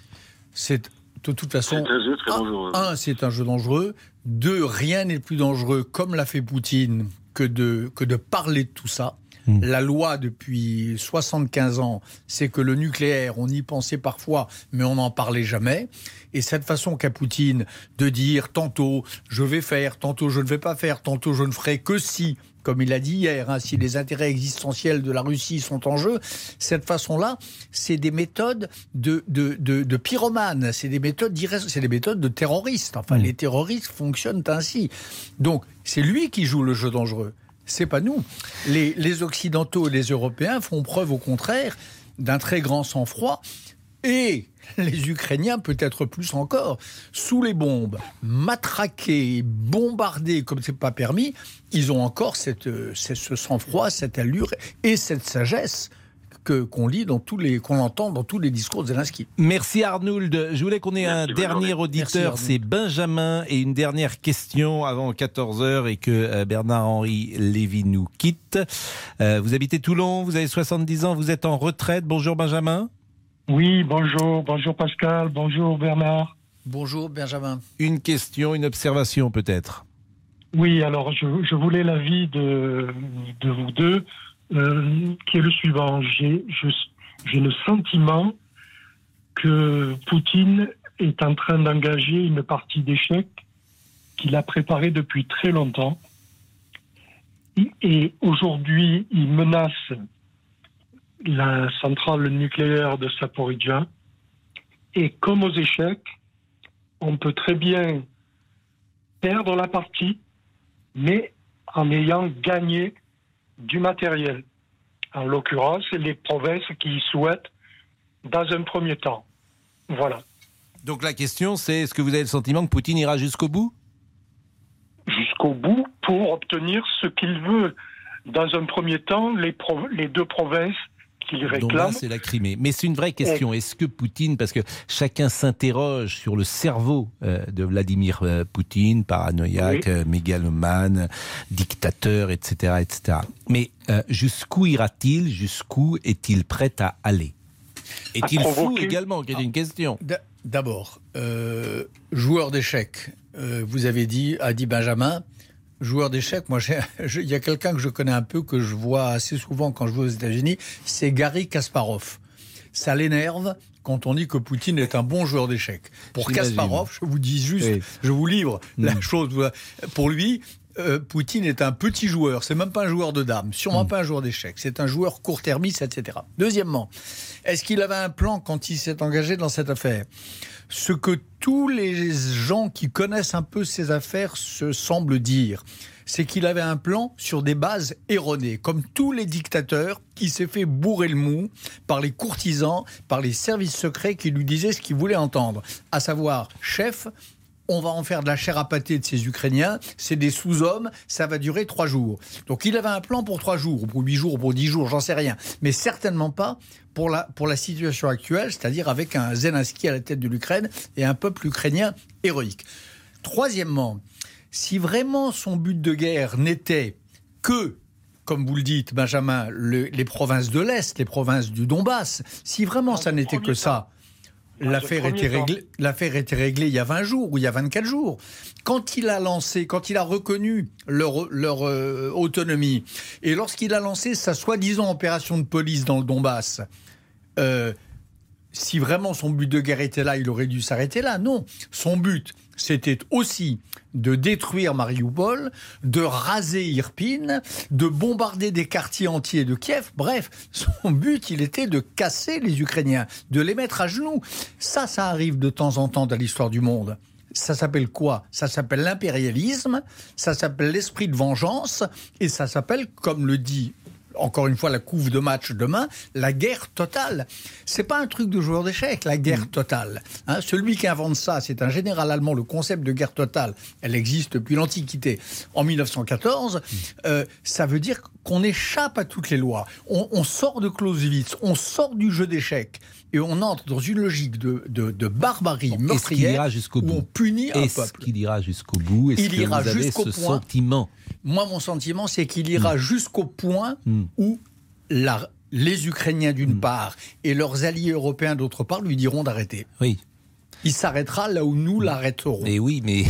C'est de toute façon. C'est un jeu très dangereux. Un, c'est un jeu dangereux. Deux, rien n'est plus dangereux, comme l'a fait Poutine, que de, que de parler de tout ça. La loi depuis 75 ans, c'est que le nucléaire, on y pensait parfois, mais on n'en parlait jamais. Et cette façon qu'a Poutine de dire tantôt je vais faire, tantôt je ne vais pas faire, tantôt je ne ferai que si, comme il a dit hier, hein, si les intérêts existentiels de la Russie sont en jeu, cette façon-là, c'est des méthodes de, de, de, de pyromanes, c'est des méthodes c'est des méthodes de terroristes. Enfin, les terroristes fonctionnent ainsi. Donc, c'est lui qui joue le jeu dangereux. C'est pas nous. Les, Occidentaux et les Européens font preuve au contraire d'un très grand sang-froid. Et les Ukrainiens, peut-être plus encore, sous les bombes, matraqués, bombardés comme c'est pas permis, ils ont encore cette, euh, ce sang-froid, cette allure et cette sagesse que qu'on lit dans tous les, qu'on entend dans tous les discours de Zelensky. Merci Arnould. Je voulais qu'on ait un dernier auditeur, c'est Benjamin. Et une dernière question avant 14h et que euh, Bernard-Henri Lévy nous quitte. Euh, vous habitez Toulon, vous avez 70 ans, vous êtes en retraite. Bonjour Benjamin. Oui, bonjour, bonjour Pascal, bonjour Bernard. Bonjour Benjamin. Une question, une observation peut-être. Oui, alors je, je voulais l'avis de, de vous deux, euh, qui est le suivant. J'ai le sentiment que Poutine est en train d'engager une partie d'échecs qu'il a préparée depuis très longtemps. Et aujourd'hui, il menace la centrale nucléaire de Saporidja. Et comme aux échecs, on peut très bien perdre la partie, mais en ayant gagné du matériel. En l'occurrence, les provinces qui y souhaitent dans un premier temps. Voilà. Donc la question c'est est-ce que vous avez le sentiment que Poutine ira jusqu'au bout? Jusqu'au bout pour obtenir ce qu'il veut. Dans un premier temps, les deux provinces qu'il Donbass réclame. et la Crimée. Mais c'est une vraie question. Est-ce que Poutine, parce que chacun s'interroge sur le cerveau euh, de Vladimir euh, Poutine, paranoïaque, Oui. euh, mégalomane, dictateur, etc., etc. Mais euh, jusqu'où ira-t-il? Jusqu'où est-il prêt à aller? Est-il fou également? Qui est une question. D- D'abord, euh, joueur d'échecs. Euh, vous avez dit, a dit Benjamin, joueur d'échecs. Moi, il y a quelqu'un que je connais un peu, que je vois assez souvent quand je vais aux États-Unis, c'est Gary Kasparov. Ça l'énerve quand on dit que Poutine est un bon joueur d'échecs. Pour. Kasparov, je vous dis juste, Oui. je vous livre Mm. la chose. Pour lui, euh, Poutine est un petit joueur. C'est même pas un joueur de dames, sûrement Mm. pas un joueur d'échecs. C'est un joueur court-termiste, etc. Deuxièmement, est-ce qu'il avait un plan quand il s'est engagé dans cette affaire? Ce que tous les gens qui connaissent un peu ces affaires se semblent dire, c'est qu'il avait un plan sur des bases erronées, comme tous les dictateurs qui s'est fait bourrer le mou par les courtisans, par les services secrets qui lui disaient ce qu'ils voulaient entendre, à savoir, chef, on va en faire de la chair à pâté de ces Ukrainiens, c'est des sous-hommes, ça va durer trois jours. Donc il avait un plan pour trois jours, ou pour huit jours, ou pour dix jours, j'en sais rien. Mais certainement pas pour la, pour la situation actuelle, c'est-à-dire avec un Zelensky à la tête de l'Ukraine et un peuple ukrainien héroïque. Troisièmement, si vraiment son but de guerre n'était que comme vous le dites, Benjamin, le- les provinces de l'Est, les provinces du Donbass, si vraiment ça n'était que ça, l'affaire était, réglée, l'affaire était réglée il y a 20 jours ou il y a 24 jours. Quand il a lancé, quand il a reconnu leur, leur euh, autonomie, et lorsqu'il a lancé sa soi-disant opération de police dans le Donbass, euh, si vraiment son but de guerre était là, il aurait dû s'arrêter là. Non, son but, c'était aussi de détruire Mariupol, de raser Irpin, de bombarder des quartiers entiers de Kiev. Bref, son but, il était de casser les Ukrainiens, de les mettre à genoux. Ça, ça arrive de temps en temps dans l'histoire du monde. Ça s'appelle quoi? Ça s'appelle l'impérialisme, ça s'appelle l'esprit de vengeance, et ça s'appelle, comme le dit encore une fois la couve de match demain, la guerre totale. C'est pas un truc de joueur d'échecs, la guerre totale. Hein, celui qui invente ça, c'est un général allemand. Le concept de guerre totale, elle existe depuis l'Antiquité. En 1914, euh, ça veut dire qu'on échappe à toutes les lois. On, on sort de Clausewitz, on sort du jeu d'échecs et on entre dans une logique de, de- de barbarie Est-ce meurtrière ira jusqu'au où bout on punit un Est-ce peuple. qu'il ira jusqu'au bout Est-ce Il que ira vous avez ce point. sentiment Moi, mon sentiment, c'est qu'il ira jusqu'au point Hmm. où la- les Ukrainiens, d'une part, et leurs alliés européens, d'autre part, lui diront d'arrêter. Oui. Il s'arrêtera là où nous l'arrêterons. Et oui, mais.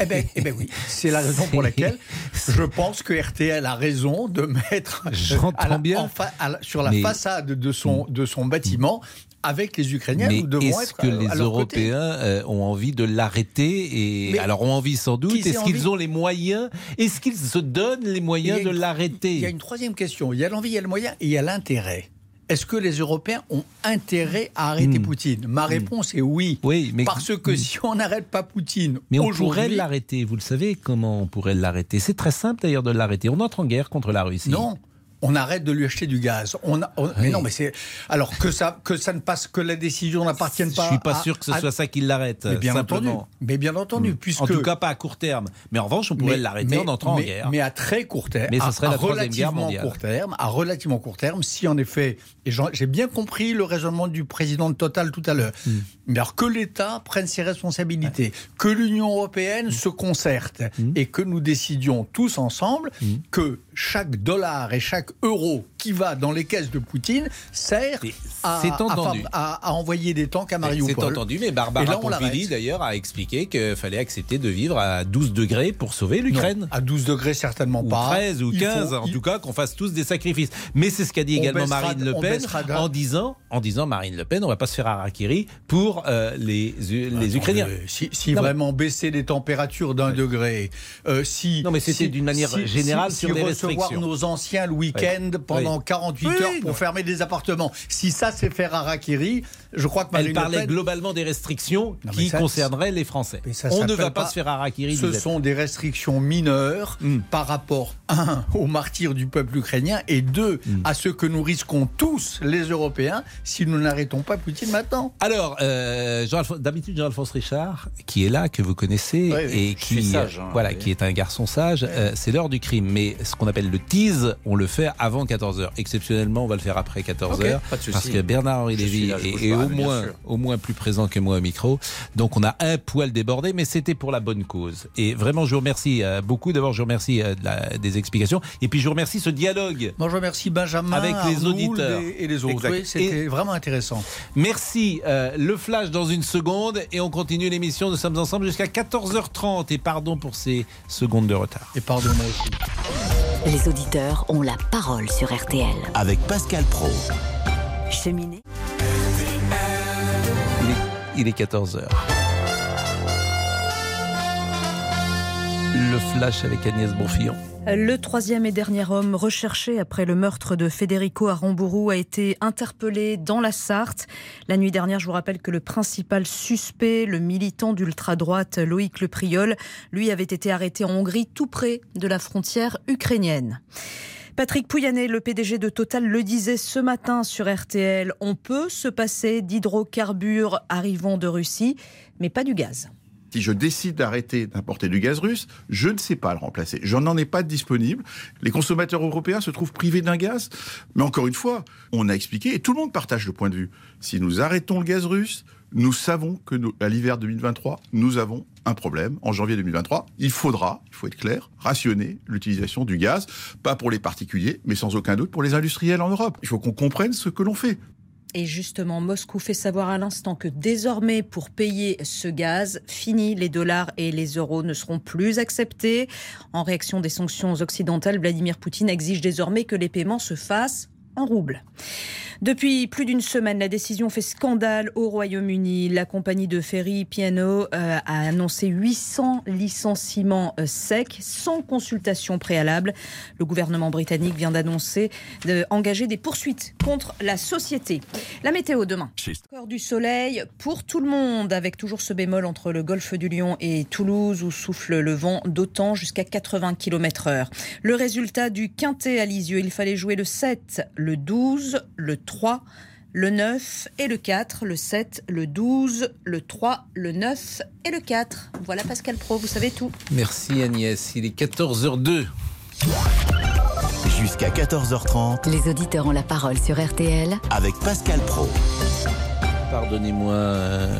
Eh bien eh ben oui, c'est la raison pour laquelle je pense que RTL a raison de mettre J'entends à la- bien. en fa- à la- sur la Mais- façade de son, de son bâtiment avec les Ukrainiens. Mais est-ce que les. Européens euh, ont envie de l'arrêter et alors ont envie sans doute Est-ce qu'ils ont les moyens Est-ce qu'ils se donnent les moyens de l'arrêter? Il y a une troisième question. Il y a l'envie, il y a le moyen et il y a l'intérêt. Est-ce que les Européens ont intérêt à arrêter Hmm. Poutine? Ma réponse est oui. Oui, mais Parce que si on n'arrête pas Poutine mais on pourrait l'arrêter. Vous le savez comment on pourrait l'arrêter? C'est très simple d'ailleurs de l'arrêter. On entre en guerre contre la Russie. Non. On arrête de lui acheter du gaz. On a- on- Mais non, mais c'est alors que ça que ça ne passe que la décision n'appartienne pas. Je suis pas à- sûr que ce à- soit ça qui l'arrête. Mais bien simplement. entendu. Mais bien entendu, puisque En tout cas, pas à court terme. Mais en revanche, on pourrait l'arrêter en entrant mais- en guerre. Mais à très court terme. Mais ce serait à la Troisième Guerre relativement mondiale. court terme. À relativement court terme, si en effet, et j'ai bien compris le raisonnement du président de Total tout à l'heure, Hmm. mais alors que l'État prenne ses responsabilités, que l'Union européenne se concerte Hmm. et que nous décidions tous ensemble que chaque dollar et chaque euro qui va dans les caisses de Poutine sert à, envoyer des tanks à Mariupol. C'est entendu, mais Barbara Pompili d'ailleurs a expliqué qu'il fallait accepter de vivre à 12 degrés pour sauver l'Ukraine. À 12 degrés certainement ou pas. 13 ou Il 15, faut- en il- tout cas qu'on fasse tous des sacrifices. Mais c'est ce qu'a dit On également baissera- Marine Le Pen en disant, en disant Marine Le Pen, on va pas se faire harakiri pour euh, les, les Ukrainiens. Si, si Non, mais- vraiment baisser les températures d'un degré, euh, si Non, mais c'était si- d'une manière générale si- sur si des recevoir restrictions. nos anciens le week-end pendant Oui. 48 Oui, heures pour non. fermer des appartements, si ça c'est faire harakiri, je crois que Marine Elle Le parlait Pen- globalement des restrictions Non, qui ça- concerneraient les Français. On ne va pas, pas- se faire harakiri. Ce disait-elle. sont des restrictions mineures Hmm. par rapport, un, aux martyrs du peuple ukrainien et deux, Hmm. à ce que nous risquons tous, les Européens, si nous n'arrêtons pas Poutine maintenant. Alors, euh, d'habitude, Jean-Alphonse Richard, qui est là, que vous connaissez, Oui, oui, et qui, sage, hein, voilà, oui. qui est un garçon sage, euh, c'est l'heure du crime. Mais ce qu'on appelle le tease, on le fait avant 14h. Exceptionnellement, on va le faire après 14h. Ok, pas de souci. parce que Bernard-Henri Lévy là, est, au, moins, sûr. au moins plus présent que moi au micro. Donc on a un poil débordé, mais c'était pour la bonne cause. Et vraiment, je vous remercie euh, beaucoup. D'abord, je vous remercie euh, de la- des explications. Et puis, je vous remercie ce dialogue. Moi, je remercie Benjamin, Avec les auditeurs. et, les autres. Oui, c'était vraiment intéressant. Merci. Euh, le flash dans une seconde et on continue l'émission. Nous sommes ensemble jusqu'à 14h30 et pardon pour ces secondes de retard. Et pardon moi aussi. Les auditeurs ont la parole sur RTL. Avec Pascal Pro. Cheminée. Il est, il est 14h. Le flash avec Agnès Bonfillon. Le troisième et dernier homme recherché après le meurtre de Federico Aramburu a été interpellé dans la Sarthe. La nuit dernière, je vous rappelle que le principal suspect, le militant d'ultra-droite Loïc Le Priol, lui avait été arrêté en Hongrie tout près de la frontière ukrainienne. Patrick Pouyanné, le PDG de Total, le disait ce matin sur RTL. On peut se passer d'hydrocarbures arrivant de Russie, mais pas du gaz. Si je décide d'arrêter d'importer du gaz russe, je ne sais pas le remplacer. Je n'en ai pas de disponible. Les consommateurs européens se trouvent privés d'un gaz. Mais encore une fois, on a expliqué, et tout le monde partage le point de vue. Si nous arrêtons le gaz russe, nous savons que à l'hiver 2023, nous avons un problème. En janvier 2023, il faudra, il faut être clair, rationner l'utilisation du gaz, pas pour les particuliers, mais sans aucun doute pour les industriels en Europe. Il faut qu'on comprenne ce que l'on fait. Et justement, Moscou fait savoir à l'instant que désormais, pour payer ce gaz, fini, les dollars et les euros ne seront plus acceptés. En réaction des sanctions occidentales, Vladimir Poutine exige désormais que les paiements se fassent en roubles. Depuis plus d'une semaine, la décision fait scandale au Royaume-Uni. La compagnie de ferry P&O euh, a annoncé 800 licenciements euh, secs sans consultation préalable. Le gouvernement britannique vient d'annoncer d'engager des poursuites contre la société. La météo demain. Encore du soleil pour tout le monde, avec toujours ce bémol entre le golfe du Lion et Toulouse où souffle le vent d'autant jusqu'à 80 km heure. Le résultat du quintet à Lisieux, il fallait jouer le 7, le 12, le 3, le 9 et le 4, le 7, le 12, le 3, le 9 et le 4. Voilà Pascal Pro, vous savez tout. Merci Agnès. Il est 14h02. Jusqu'à 14h30 Les auditeurs ont la parole sur RTL. avec Pascal Pro. Pardonnez-moi, euh,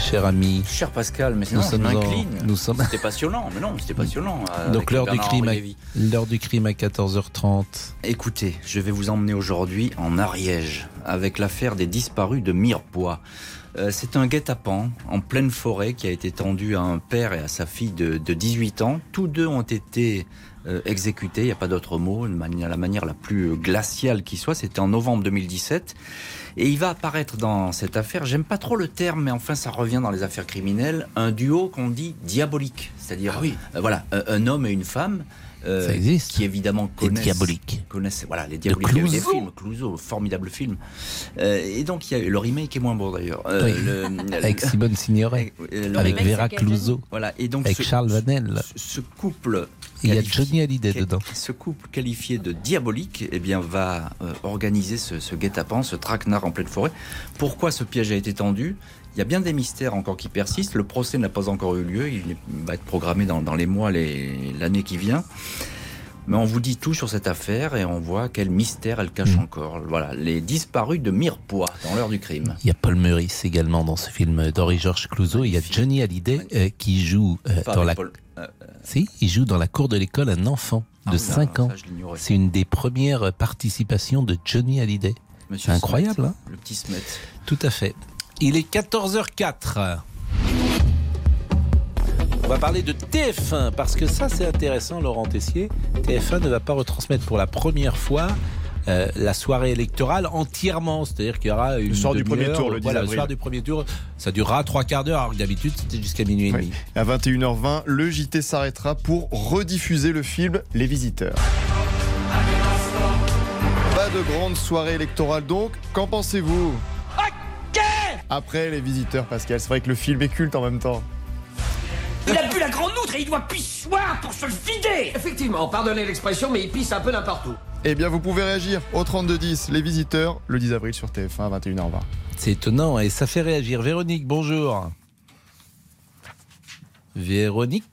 cher ami. Cher Pascal, mais Nous non, je sommes en- m'incline. nous sommes- C'était passionnant, mais non, c'était passionnant. euh, Donc avec l'heure du crime, à, l'heure du crime à 14h30. Écoutez, je vais vous emmener aujourd'hui en Ariège avec l'affaire des disparus de Mirepoix. Euh, C'est un guet-apens en pleine forêt qui a été tendu à un père et à sa fille de, de 18 ans. Tous deux ont été euh, exécutés, il n'y a pas d'autre mot, de manière, la manière la plus glaciale qui soit. C'était en novembre 2017. Et il va apparaître dans cette affaire, j'aime pas trop le terme, mais enfin ça revient dans les affaires criminelles, un duo qu'on dit diabolique. C'est-à-dire, euh, voilà, un, un homme et une femme. Euh, Ça existe. Qui évidemment Les connaissent. diaboliques. Connaissent, voilà, les diaboliques. Il y a eu des films, Clouseau, formidable film. Euh, et donc, il y a eu le remake est moins bon d'ailleurs. Euh, Oui. le- [LAUGHS] Avec Simone Signoret, [LAUGHS] euh, avec le- Vera Clouseau, Voilà, et donc avec ce- Charles Vanel. ce couple. Il y a Johnny Hallyday dedans. Ce couple qualifié de diabolique eh bien, va euh, organiser ce, ce guet-apens, ce traquenard en pleine forêt. Pourquoi ce piège a été tendu? Il y a bien des mystères encore qui persistent. Le procès n'a pas encore eu lieu. Il va être programmé dans, dans les mois, l'année qui vient. Mais on vous dit tout sur cette affaire et on voit quel mystère elle cache encore. Voilà, les disparus de Mirepoix dans l'heure du crime. Il y a Paul Meurice également dans ce film d'Henri-Georges Clouzot. Il y a Johnny Hallyday euh, qui joue euh, dans la... Paul- euh, Si, il joue dans la cour de l'école un enfant de Ah, 5 ça, ans. C'est une des premières participations de Johnny Hallyday. C'est incroyable, Smet, hein Le petit Smet. Tout à fait. Il est 14h04. On va parler de TF1 parce que ça c'est intéressant, Laurent Tessier. TF1 ne va pas retransmettre pour la première fois euh, la soirée électorale entièrement, c'est-à-dire qu'il y aura une Le soir du premier tour, le 10 voilà, le soir du premier tour, ça durera trois quarts d'heure, alors que d'habitude c'était jusqu'à minuit et demi. À 21h20, le JT s'arrêtera pour rediffuser le film Les Visiteurs. Pas de grande soirée électorale donc, qu'en pensez-vous? Après Les Visiteurs, Pascal, c'est vrai que le film est culte en même temps. Il a bu la grande outre et il doit pissoir pour se le vider Effectivement, pardonnez l'expression, mais il pisse un peu n'importe où. Eh bien, vous pouvez réagir au 3210, Les Visiteurs, le 10 avril sur TF1 à 21h20. C'est étonnant et ça fait réagir. Véronique, bonjour. Véronique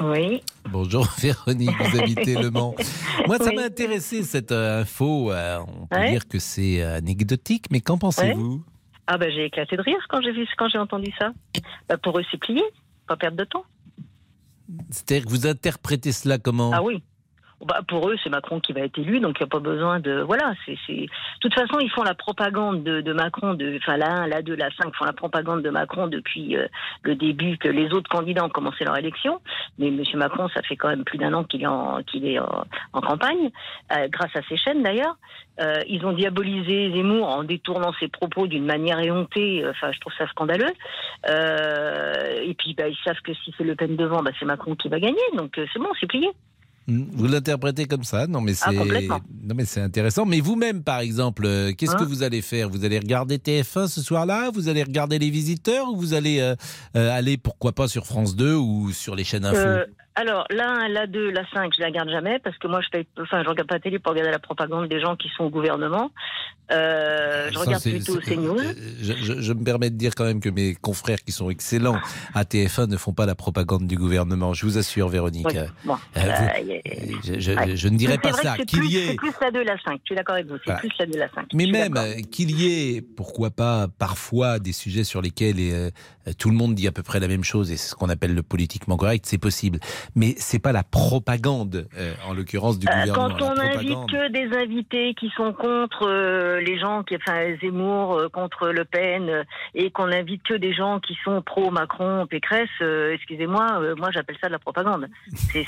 Oui. Bonjour [LAUGHS] Véronique, vous habitez Le Mans. Moi, ça Oui. m'a intéressé cette euh, info. euh, on peut Ouais. dire que c'est euh, anecdotique, mais qu'en pensez-vous? Ah bah j'ai éclaté de rire quand j'ai vu quand j'ai entendu ça. Bah, pour eux c'est plié, pas perdre de temps. C'est-à-dire que vous interprétez cela comment? Ah oui. Bah, pour eux, c'est Macron qui va être élu, donc il n'y a pas besoin de. Voilà, c'est. De toute façon, ils font la propagande de, de Macron, de, enfin la 1, la 2, la 5 font la propagande de Macron depuis euh, le début que les autres candidats ont commencé leur élection. Mais M. Macron, ça fait quand même plus d'un an qu'il est en, qu'il est en, campagne, euh, grâce à ses chaînes d'ailleurs. Euh, ils ont diabolisé Zemmour en détournant ses propos d'une manière éhontée. Enfin, je trouve ça scandaleux. Euh, et puis, bah, ils savent que si c'est Le Pen devant, bah, c'est Macron qui va gagner. Donc, euh, c'est bon, c'est plié. Hmm, Vous l'interprétez comme ça. Non, mais Ah, c'est non, mais c'est intéressant. Mais vous-même, par exemple, euh, qu'est-ce que Hein vous allez faire? Vous allez regarder TF1 ce soir-là? Vous allez regarder les visiteurs? Ou vous allez euh, euh, aller pourquoi pas sur France 2 ou sur les chaînes info? Euh, alors, la 1, la 2, la 5, je la garde jamais parce que moi, je paye, enfin, je regarde pas la télé pour regarder la propagande des gens qui sont au gouvernement. Euh, je Ça, regarde plutôt CNews. euh, Je, je- je me permets de dire quand même que mes confrères qui sont excellents à TF1 ne font pas la propagande du gouvernement. Je vous assure, Véronique. Oui, bon, euh, vous- a- je, je- Ouais. je ne dirais pas ça. Qu'il y ait C'est plus la 2, la 5. Je suis d'accord avec vous. C'est Voilà. plus la 2, la 5. Mais Je même qu'il y ait, pourquoi pas, parfois des sujets sur lesquels tout le monde dit à peu près la même chose, et c'est ce qu'on appelle le politiquement correct, c'est possible. Mais c'est pas la propagande, euh, en l'occurrence du Euh, gouvernement. Quand on la invite propagande. que des invités qui sont contre euh, les gens, qui, enfin Zemmour, euh, contre Le Pen, et qu'on invite que des gens qui sont pro Macron, Pécresse, excusez-moi, euh, moi j'appelle ça de la propagande.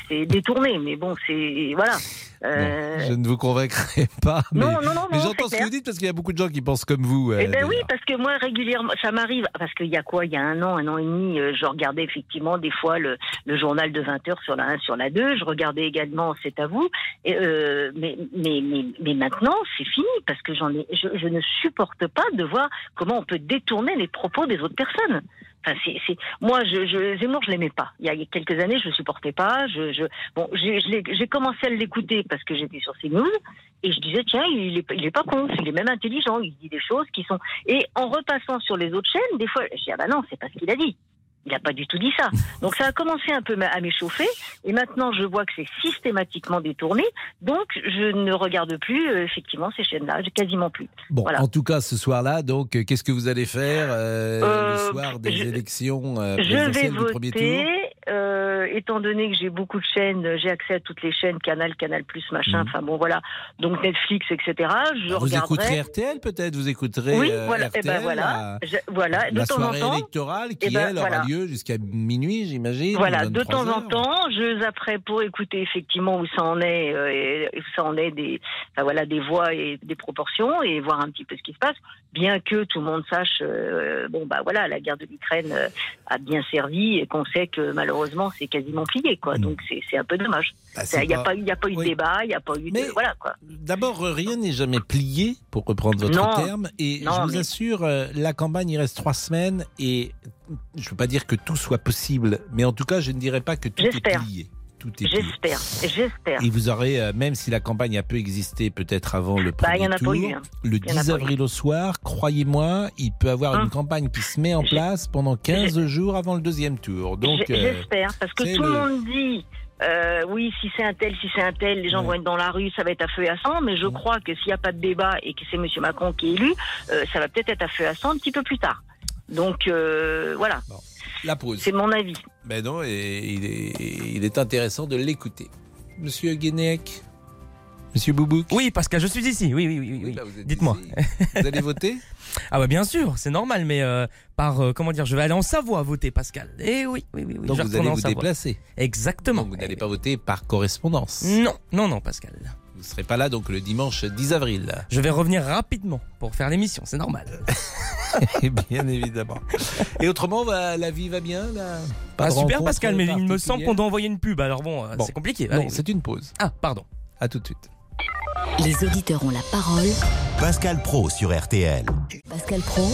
C'est détourné, mais bon, c'est voilà. Euh, Je ne vous convaincrai [LAUGHS] pas. Mais, Non, non, non, mais j'entends ce que vous dites parce qu'il y a beaucoup de gens qui pensent comme vous. euh, Eh ben oui, parce que moi régulièrement, ça m'arrive. Parce qu'il y a quoi Il y a un an, un an et demi, euh, je regardais effectivement des fois le, le journal de 20 heures sur la 1, sur la 2. Je regardais également C'est à vous. Et, euh, mais, mais, mais, mais maintenant, c'est fini parce que j'en ai, je, je ne supporte pas de voir comment on peut détourner les propos des autres personnes. C'est, moi, je, je, l'aimais pas. Il y a quelques années, je le supportais pas. Je, bon, j'ai, commencé à l'écouter parce que j'étais sur CNews et je disais tiens, il est, pas con, il est même intelligent, il dit des choses qui sont. Et en repassant sur les autres chaînes, des fois, je dis ah bah non, c'est pas ce qu'il a dit. Il n'a pas du tout dit ça. Donc ça a commencé un peu à m'échauffer et maintenant je vois que c'est systématiquement détourné. Donc je ne regarde plus euh, effectivement ces chaînes-là, quasiment plus. Bon, Voilà. en tout cas, ce soir-là, donc, euh, qu'est-ce que vous allez faire euh, le soir des je- élections Je vais du tour voter. euh, étant donné que j'ai beaucoup de chaînes, j'ai accès à toutes les chaînes, Canal, Canal Plus, machin. Mhm. Enfin bon, voilà. Donc Netflix, etc. Je Vous regarderai. écouterez RTL peut-être? Vous écouterez Oui, voilà. Eh RTL ben voilà. la- Je- voilà. De la temps en soirée temps. électorale Eh qui, ben, elle, aura voilà. Lieu jusqu'à minuit, j'imagine. Voilà, de 23 temps en temps, je zapperai pour écouter effectivement où ça en est, euh, et où ça en est des, enfin, voilà, des voix et des proportions, et voir un petit peu ce qui se passe. Bien que tout le monde sache, euh, bon bah voilà, la guerre de l'Ukraine euh, a bien servi et qu'on sait que malheureusement c'est quasiment plié, quoi. Donc c'est c'est un peu dommage. Bah, Il n'y a pas- pas, eu- il y a pas eu de débat, il n'y a pas eu de, voilà quoi. D'abord, rien n'est jamais plié, pour reprendre votre Non. terme. Et Non, je vous mais- assure, euh, la campagne, il reste trois semaines. Et je ne veux pas dire que tout soit possible, mais en tout cas, je ne dirais pas que tout est plié. J'espère, j'espère. Et vous aurez, euh, même si la campagne a peu existé peut-être avant le Bah, y premier en a pas tour, eu, hein. le Il y en a 10 pas avril au soir, croyez-moi, il peut avoir Hein. une campagne qui se met en place pendant 15 jours avant le deuxième tour. Donc, euh, J'espère, parce que tout le monde dit. euh, oui, si c'est un tel, si c'est un tel, les gens vont être dans la rue, ça va être à feu et à sang. Mais je crois que s'il n'y a pas de débat et que c'est M. Macron qui est élu, euh, ça va peut-être être à feu et à sang un petit peu plus tard. Donc euh, voilà. La pause. C'est mon avis. Ben non, et il est, il est intéressant de l'écouter. Monsieur Guénec Monsieur Boubouk Oui, Pascal, je suis ici. Oui, oui, oui. oui. Dites-moi. Vous allez voter [LAUGHS] Ah bah bien sûr, c'est normal, mais euh, par euh, comment dire, je vais aller en Savoie voter, Pascal. Eh oui, oui, oui. oui Donc je vous allez vous Savoie. déplacer. Exactement. Donc vous n'allez pas voter par correspondance. Non, non, non, Pascal. Vous ne serez pas là donc le dimanche 10 avril. Je vais revenir rapidement pour faire l'émission, c'est normal. Et [LAUGHS] bien évidemment. Et autrement, va- la vie va bien là? Pas Ah, super Pascal, mais il me semble qu'on doit envoyer une pub, alors bon, euh, Bon. c'est compliqué. Non, c'est une pause. Ah, pardon. À tout de suite. Les auditeurs ont la parole. Pascal Pro sur RTL. Pascal Pro,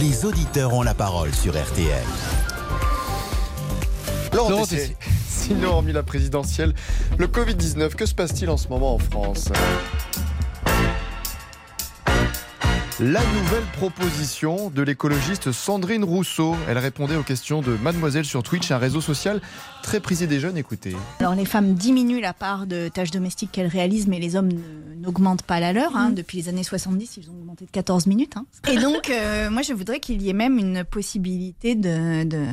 Les auditeurs ont la parole sur RTL. Laurent Laurent Tessier. Sinon, [LAUGHS] hormis la présidentielle, le Covid-19, que se passe-t-il en ce moment en France? La nouvelle proposition de l'écologiste Sandrine Rousseau. Elle répondait aux questions de Mademoiselle sur Twitch, un réseau social très prisé des jeunes. Écoutez. Alors les femmes diminuent la part de tâches domestiques qu'elles réalisent, mais les hommes ne- n'augmentent pas la leur. hein. Depuis les années 70, ils ont augmenté de 14 minutes. hein. Et donc, euh, moi, je voudrais qu'il y ait même une possibilité de, de,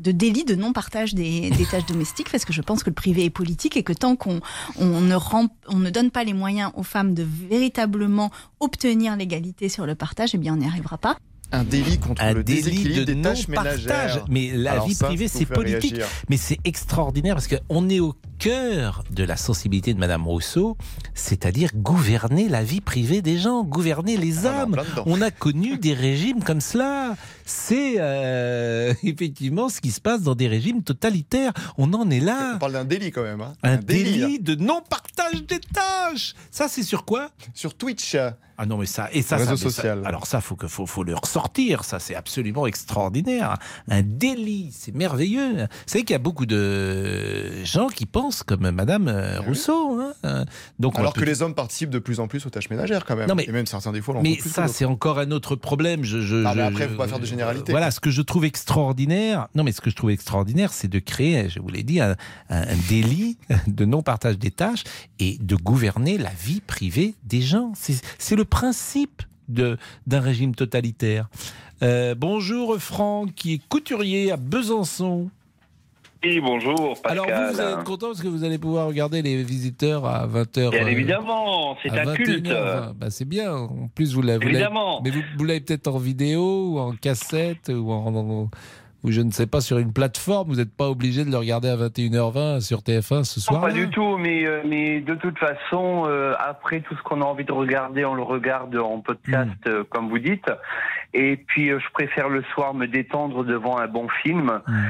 de délit de non-partage des, des tâches domestiques, parce que je pense que le privé est politique et que tant qu'on on ne, rend, on ne donne pas les moyens aux femmes de véritablement obtenir l'égalité sur le partage, eh bien, on n'y arrivera pas. Un délit contre un le délit de des tâches ménagères. Mais la Alors vie ça, privée, c'est politique. réagir. Mais c'est extraordinaire parce qu'on est au cœur de la sensibilité de Madame Rousseau, c'est-à-dire gouverner la vie privée des gens, gouverner les âmes. On a connu des régimes comme cela. C'est euh, [LAUGHS] effectivement ce qui se passe dans des régimes totalitaires. On en est là. On parle d'un délit quand même. hein. Un, délit, délit, de non-partage des tâches. Ça, c'est sur quoi? Sur Twitch. Ah non, mais ça, et ça, Réseau ça- alors ça, faut que, faut, faut le ressortir. Ça, c'est absolument extraordinaire. Un délit, c'est merveilleux. Vous savez qu'il y a beaucoup de gens qui pensent comme Madame euh, Rousseau. hein. Donc, on Alors peut- que les hommes participent de plus en plus aux tâches ménagères quand même. Non, mais- Et même certains des fois mais plus ça, c'est encore un autre problème. Je, je, Ah, mais après, faut pas faire de généralité. Voilà, ce que je trouve extraordinaire. Non, mais ce que je trouve extraordinaire, c'est de créer, je vous l'ai dit, un, un- délit de non-partage des tâches et de gouverner la vie privée des gens. C'est c'est le principe d'un régime totalitaire. Euh, bonjour Franck, qui est couturier à Besançon. Oui, bonjour, Pascal. Alors vous, vous allez être content parce que vous allez pouvoir regarder les visiteurs à 20h. Bien évidemment, c'est un culte. Bah, c'est bien. En plus, vous l'avez. vous l'avez- Évidemment. Mais vous, vous l'avez peut-être en vidéo ou en cassette ou en, en- ou je ne sais pas sur une plateforme. Vous n'êtes pas obligé de le regarder à 21h20 sur TF1 ce Non, soir? pas du tout, mais, euh, mais de toute façon, euh, après tout ce qu'on a envie de regarder, on le regarde en podcast, Hmm. euh, comme vous dites. Et puis, je préfère le soir me détendre devant un bon film. Hmm.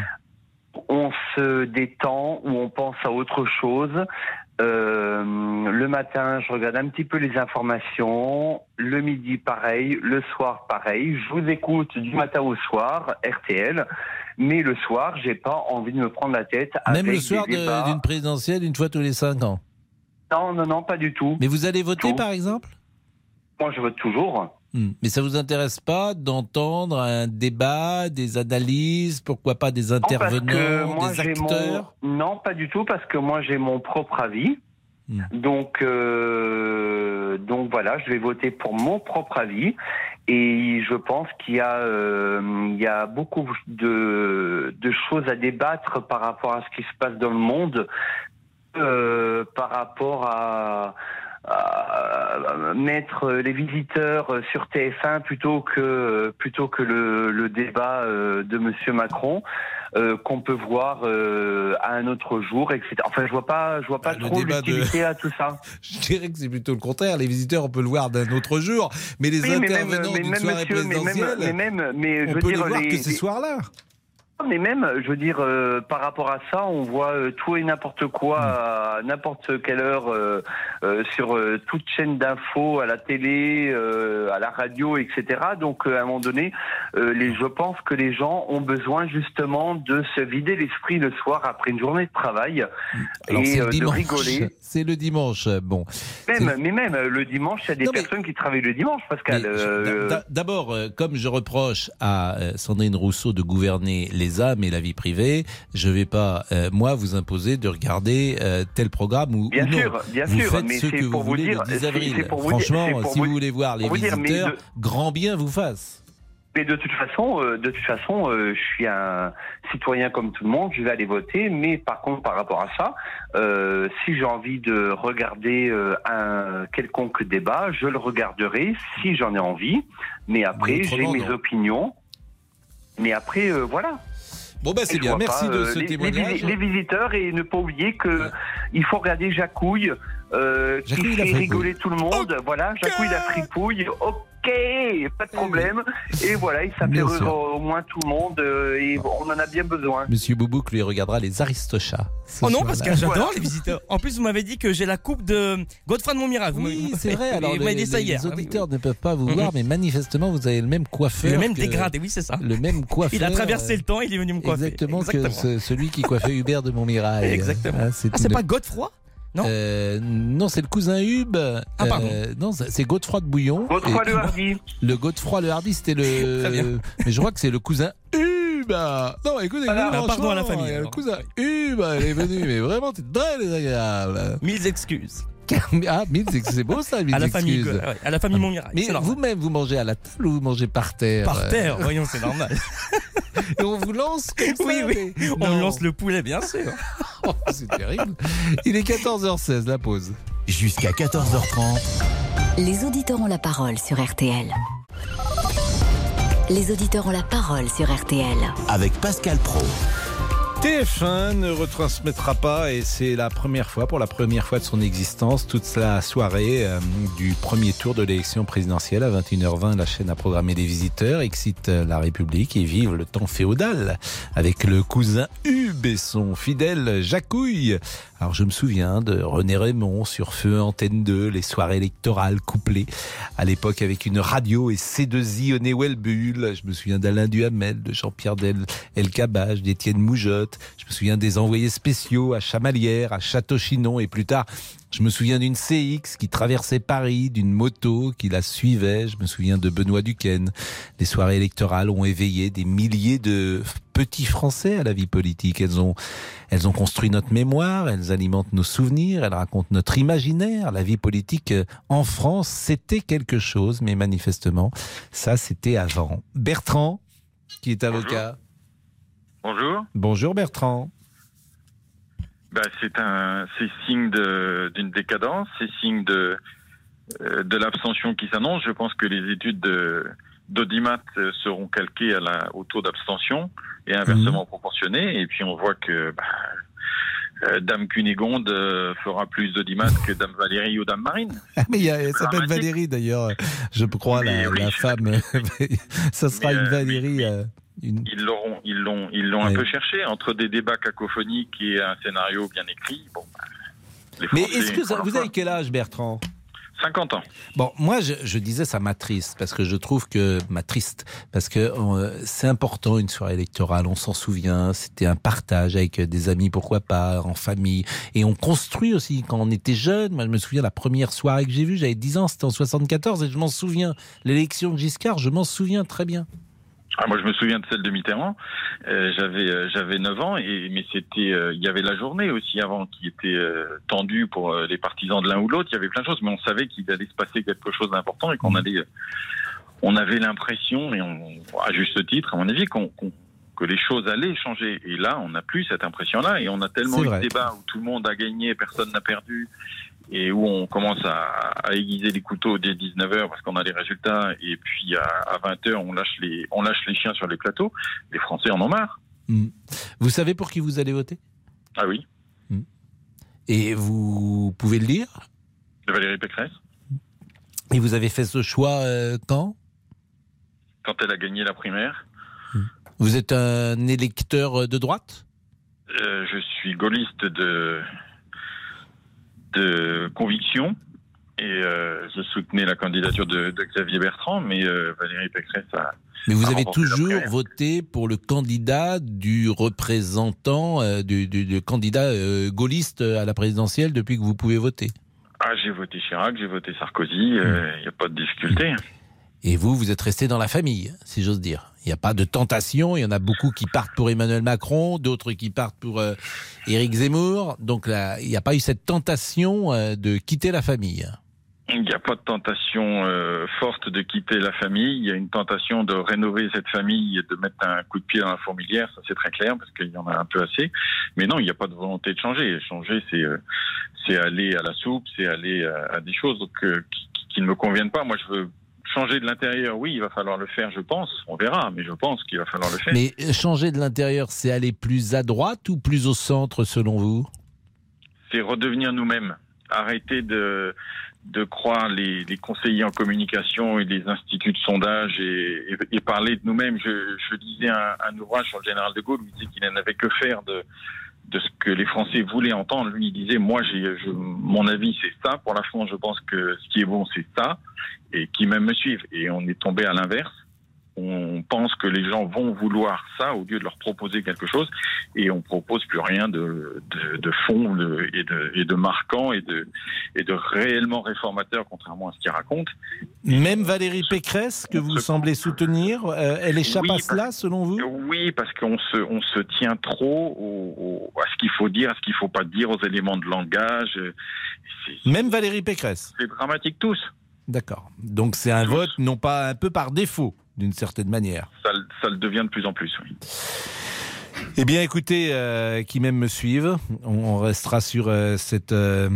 On se détend ou on pense à autre chose. Euh, le matin, je regarde un petit peu les informations. Le midi, pareil. Le soir, pareil. Je vous écoute du matin au soir, RTL. Mais le soir, j'ai pas envie de me prendre la tête. Même avec le soir d'une présidentielle, une fois tous les 5 ans. Non, non, non, pas du tout. Mais vous allez voter, par exemple? Moi, je vote toujours. Hmm. Mais ça vous intéresse pas d'entendre un débat, des analyses, pourquoi pas des intervenants, moi, des acteurs mon... Non, pas du tout, parce que moi, j'ai mon propre avis. Hmm. Donc, euh, donc voilà, je vais voter pour mon propre avis. Et je pense qu'il y a, euh, il y a beaucoup de, de choses à débattre par rapport à ce qui se passe dans le monde, euh, par rapport à, à mettre les visiteurs sur TF1 plutôt que plutôt que le, le débat euh, de Monsieur Macron euh, qu'on peut voir euh, à un autre jour, etc. Enfin, je vois pas, je vois pas Bah, le trop de- l'utilité à tout ça. [LAUGHS] Je dirais que c'est plutôt le contraire. Les visiteurs, on peut le voir d'un autre jour, mais les Oui, mais même- intervenants mais d'une même, soirée monsieur, mais même- mais même, mais je on veux peut dire, les voir les- que ces les- soirs-là. Mais même, je veux dire, euh, par rapport à ça, on voit euh, tout et n'importe quoi à n'importe quelle heure euh, sur toute chaîne d'infos, à la télé, à la radio, etc. Donc, à un moment donné, les, je pense que les gens ont besoin justement de se vider l'esprit le soir après une journée de travail Alors, c'est et de rigoler. [LAUGHS] C'est le dimanche. Bon. Même, mais même le dimanche, il y a des personnes qui travaillent le dimanche, Pascal. D'a- D'abord, comme je reproche à Sandrine Rousseau de gouverner les âmes et la vie privée, je ne vais pas, euh, moi, vous imposer de regarder euh, tel programme ou, Bien ou non. sûr, bien vous sûr, faites mais ce que vous pour vous voulez dire- le 10 c'est- avril. pour Franchement, pour si vous- vous voulez voir les dire, visiteurs, de- grand bien vous fasse. Mais de toute façon, euh, de toute façon, euh, je suis un citoyen comme tout le monde. Je vais aller voter, mais par contre, par rapport à ça, euh, si j'ai envie de regarder un quelconque débat, je le regarderai si j'en ai envie. Mais après, j'ai mes opinions. Mais après, voilà. Bon bah c'est bien. Merci pas, de euh, ce les, témoignage. Les, les visiteurs et ne pas oublier que il faut regarder Jacouille, euh, qui Jacouille la fait rigoler tout le monde. Voilà, Jacouille la fripouille. Ok, pas de problème. Et voilà, rire sûr. au moins tout le monde euh, et bon, on en a bien besoin. Monsieur Boubouk lui regardera les Aristochats. Oh non, soir-là. Pascal, j'adore les visiteurs. En plus, vous m'avez dit que j'ai la coupe de Godfrey de Montmirail. Vous Oui, m'avez- c'est vrai. [LAUGHS] Alors, les, les auditeurs ne peuvent pas vous Mhm. voir, mais manifestement, vous avez le même coiffeur. Le même que- dégradé, oui, c'est ça. Le même coiffeur. Il a traversé le temps, il est venu me coiffer. Exactement, Exactement. que ce- celui qui coiffait Hubert de Montmirail. Exactement. C'est Ah, c'est une- pas Godefroy? Non Euh, non, c'est le cousin Hub. Ah, pardon. Euh, non, c'est Godefroy de Bouillon. Godefroy Et- le Hardy. Le Godefroy le Hardy, c'était [LAUGHS] Très bien. le. Mais je crois que c'est le cousin Hub. Non, écoutez, Ah, franchement, pardon à la famille, Le alors. cousin Hub, elle est venue, mais vraiment, c'est très désagréable. Mille excuses. Ah, mille, c'est c'est beau ça, mille À la famille, excuses. ouais, à la famille Montmirail. Mais vous-même, vous mangez à la table ou vous mangez par terre Par terre, Euh, voyons, c'est normal. [LAUGHS] Et on vous lance comme ça Oui, oui. mais- On Non. lance le poulet, bien sûr. [LAUGHS] Oh, c'est terrible. Il est 14h16, la pause. Jusqu'à 14h30, Les auditeurs ont la parole sur RTL. Les auditeurs ont la parole sur RTL. avec Pascal Pro. TF1 ne retransmettra pas, et c'est la première fois, pour la première fois de son existence, toute la soirée euh, du premier tour de l'élection présidentielle à 21h20. La chaîne a programmé des visiteurs, excite euh, la République et vive le temps féodal avec le cousin Hub et son fidèle Jacouille. Alors je me souviens de René Raymond sur Feu Antenne 2, les soirées électorales couplées à l'époque avec une radio et C2I au Néouel-Bulle. Je me souviens d'Alain Duhamel, de Jean-Pierre Del El Cabage, d'Étienne Je me souviens des envoyés spéciaux à Chamalières, à Château-Chinon et plus tard. Je me souviens d'une CX qui traversait Paris, d'une moto qui la suivait. Je me souviens de Benoît Duquesne. Les soirées électorales ont éveillé des milliers de petits Français à la vie politique. Elles ont, elles ont construit notre mémoire, elles alimentent nos souvenirs, elles racontent notre imaginaire. La vie politique euh, en France, c'était quelque chose, mais manifestement, ça, c'était avant. Bertrand, qui est avocat. Bonjour. Bonjour Bertrand. Bah, c'est un, signe d'une décadence, c'est signe de euh, de l'abstention qui s'annonce. Je pense que les études de d'Audimat euh, seront calquées à la, au taux d'abstention et inversement proportionnées. Et puis on voit que bah, euh, Dame Cunégonde euh, fera plus d'Audimat que Dame Valérie ou Dame Marine. [LAUGHS] Ah, mais il y a- elle C'est s'appelle. Valérie d'ailleurs, je crois, la, la femme. [LAUGHS] [LAUGHS] ça sera Mais, une Valérie. Une- Ils l'auront, ils l'ont, ils l'ont un peu cherché entre des débats cacophoniques et un scénario bien écrit. Bon, bah, Mais Français, est-ce que ça- pour vous avez quel âge, Bertrand? 50 ans. Bon, moi, je, je disais ça m'attriste parce que je trouve que m'attriste parce que euh, c'est important une soirée électorale. On s'en souvient. C'était un partage avec des amis, pourquoi pas, en famille, et on construit aussi quand on était jeune. Moi, je me souviens la première soirée que j'ai vue, j'avais 10 ans, c'était en 74, et je m'en souviens. L'élection de Giscard, je m'en souviens très bien. Ah, moi, je me souviens de celle de Mitterrand. Euh, j'avais euh, j'avais 9 ans, et mais c'était euh, il y avait la journée aussi avant qui était euh, tendue pour euh, les partisans de l'un ou l'autre. Il y avait plein de choses, mais on savait qu'il allait se passer quelque chose d'important et qu'on allait. euh, on avait l'impression, et on, à juste titre, à mon avis, qu'on qu'on- que les choses allaient changer. Et là, on n'a plus cette impression-là, et on a tellement eu de débats où tout le monde a gagné, personne n'a perdu, et où on commence à, à aiguiser les couteaux dès 19h parce qu'on a les résultats, et puis à, à 20h, on lâche, les, on lâche les chiens sur les plateaux. Les Français en ont marre. Hmm. Vous savez pour qui vous allez voter? Ah oui, Et vous pouvez le dire? De Valérie Pécresse, Et vous avez fait ce choix euh, quand? Quand elle a gagné la primaire. Vous êtes un électeur de droite? Euh, je suis gaulliste de, de conviction et euh, je soutenais la candidature de, de Xavier Bertrand, mais euh, Valérie Pécresse a. Mais vous a avez toujours voté pour le candidat du représentant, euh, du, du- du candidat gaulliste à la présidentielle depuis que vous pouvez voter. Ah, j'ai voté Chirac, j'ai voté Sarkozy, il n'y a pas de difficulté. Et vous, vous êtes resté dans la famille, si j'ose dire. Il n'y a pas de tentation. Il y en a beaucoup qui partent pour Emmanuel Macron, d'autres qui partent pour euh, Éric Zemmour. Donc il n'y a pas eu cette tentation euh, de quitter la famille. Il n'y a pas de tentation euh, forte de quitter la famille. Il y a une tentation de rénover cette famille et de mettre un coup de pied dans la fourmilière. Ça, c'est très clair parce qu'il y en a un peu assez. Mais non, il n'y a pas de volonté de changer. Changer, c'est aller à la soupe, c'est aller à, des choses qui- qui ne me conviennent pas. Moi, je veux changer de l'intérieur. Oui, il va falloir le faire, je pense. On verra, mais je pense qu'il va falloir le faire. Mais euh, changer de l'intérieur, c'est aller plus à droite ou plus au centre, selon vous? C'est redevenir nous-mêmes. Arrêter de, de croire les, les conseillers en communication et les instituts de sondage et, et- et parler de nous-mêmes. Je, je lisais un, un ouvrage sur le général de Gaulle où il disait qu'il n'en avait que faire de, de ce que les Français voulaient entendre. Lui, il disait, moi, j'ai, je, mon avis, c'est ça. Pour la France, je pense que ce qui est bon, c'est ça. Et qui même me suivent. Et on est tombé à l'inverse. On pense que les gens vont vouloir ça au lieu de leur proposer quelque chose et on propose plus rien de, de, de fond de- et, de, et de marquant et de, et de réellement réformateur contrairement à ce qu'ils racontent. Même Valérie Pécresse, que vous semblez soutenir, euh, elle échappe Oui, à cela, selon vous? Oui, parce qu'on se, on se tient trop au, au- à ce qu'il faut dire, à ce qu'il faut pas dire, aux éléments de langage. Même Valérie Pécresse? C'est dramatique tous. D'accord. Donc c'est un vote, non pas un peu par défaut, d'une certaine manière. Ça, le- ça le devient de plus en plus, oui. Eh bien, écoutez, euh, qui même me suivent, on, on restera sur euh, cette, euh,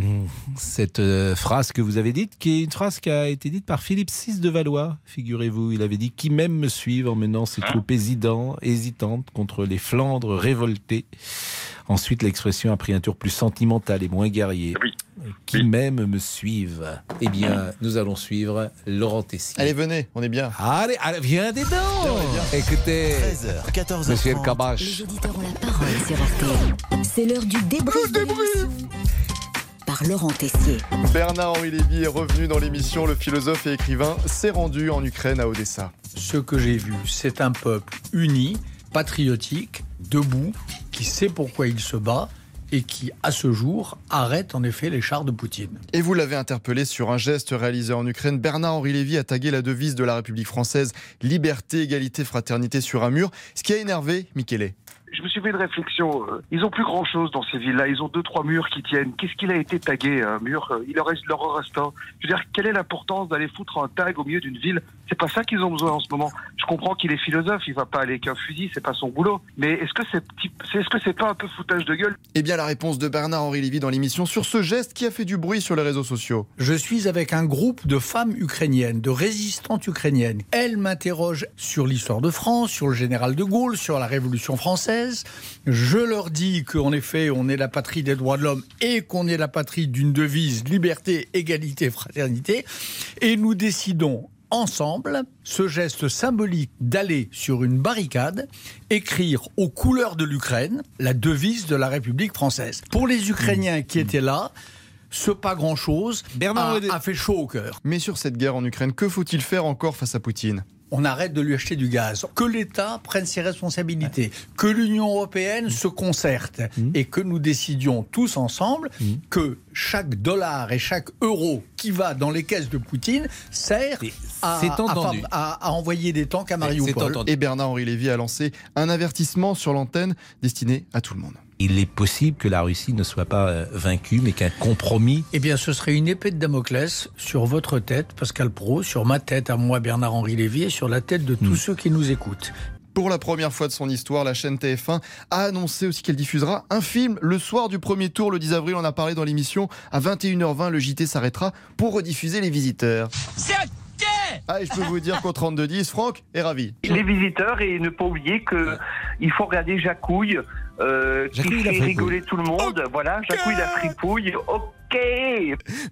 cette phrase que vous avez dite, qui est une phrase qui a été dite par Philippe VI de Valois, figurez-vous. Il avait dit Qui même me suivent en menant ses troupes hésitantes, hésitantes contre les Flandres révoltées. Ensuite, l'expression a pris un tour plus sentimental et moins guerrier. Qui même me suivent. Eh bien, nous allons suivre Laurent Tessier. Allez, venez, on est bien. Allez, allez viens des dents Écoutez, 13h, 14h30. Monsieur le Cabache. Les auditeurs ont la parole sur RTL. C'est l'heure du débrief. Par Laurent Tessier. Bernard-Henri Lévy est revenu dans l'émission. Le philosophe et écrivain s'est rendu en Ukraine à Odessa. Ce que j'ai vu, c'est un peuple uni, patriotique, debout, qui sait pourquoi il se bat et qui, à ce jour, arrête en effet les chars de Poutine. Et vous l'avez interpellé sur un geste réalisé en Ukraine. Bernard-Henri Lévy a tagué la devise de la République française Liberté, égalité, fraternité sur un mur. Ce qui a énervé Michele. Je me suis fait une réflexion. euh, Ils ont plus grand chose dans ces villes-là. Ils ont deux, trois murs qui tiennent. Qu'est-ce qu'il a été tagué, un mur euh, Il leur reste leur reste un. Je veux dire, quelle est l'importance d'aller foutre un tag au milieu d'une ville? C'est pas ça qu'ils ont besoin en ce moment. Je comprends qu'il est philosophe, il va pas aller qu'un fusil, c'est pas son boulot. Mais est-ce que c'est est-ce que c'est pas un peu foutage de gueule? Eh bien, la réponse de Bernard-Henri Lévy dans l'émission sur ce geste qui a fait du bruit sur les réseaux sociaux. Je suis avec un groupe de femmes ukrainiennes, de résistantes ukrainiennes. Elles m'interrogent sur l'histoire de France, sur le général de Gaulle, sur la Révolution française. Je leur dis qu'en effet, on est la patrie des droits de l'homme et qu'on est la patrie d'une devise liberté, égalité, fraternité. Et nous décidons ensemble ce geste symbolique d'aller sur une barricade, écrire aux couleurs de l'Ukraine la devise de la République française. Pour les Ukrainiens qui étaient là, ce pas grand-chose a, a fait chaud au cœur. Mais sur cette guerre en Ukraine, que faut-il faire encore face à Poutine? On arrête de lui acheter du gaz, que l'État prenne ses responsabilités, que l'Union européenne se concerte. Mmh. et que nous décidions tous ensemble que chaque dollar et chaque euro qui va dans les caisses de Poutine sert à- à envoyer des tanks à Mariupol. Et Bernard-Henri Lévy a lancé un avertissement sur l'antenne destiné à tout le monde. Il est possible que la Russie ne soit pas euh, vaincue, mais qu'un compromis. Eh bien, ce serait une épée de Damoclès sur votre tête, Pascal Pro, sur ma tête à moi, Bernard-Henri Lévy, et sur la tête de tous Hmm. ceux qui nous écoutent. Pour la première fois de son histoire, la chaîne TF1 a annoncé aussi qu'elle diffusera un film le soir du premier tour, le 10 avril. On a parlé dans l'émission. À 21h20, le JT s'arrêtera pour rediffuser les visiteurs. C'est Ah, et je peux vous dire qu'au 32-10, Franck est ravi. les visiteurs et ne pas oublier que il faut regarder Jacouille euh, qui fait rigoler tout le monde. Voilà, Jacouille la fripouille. Ok.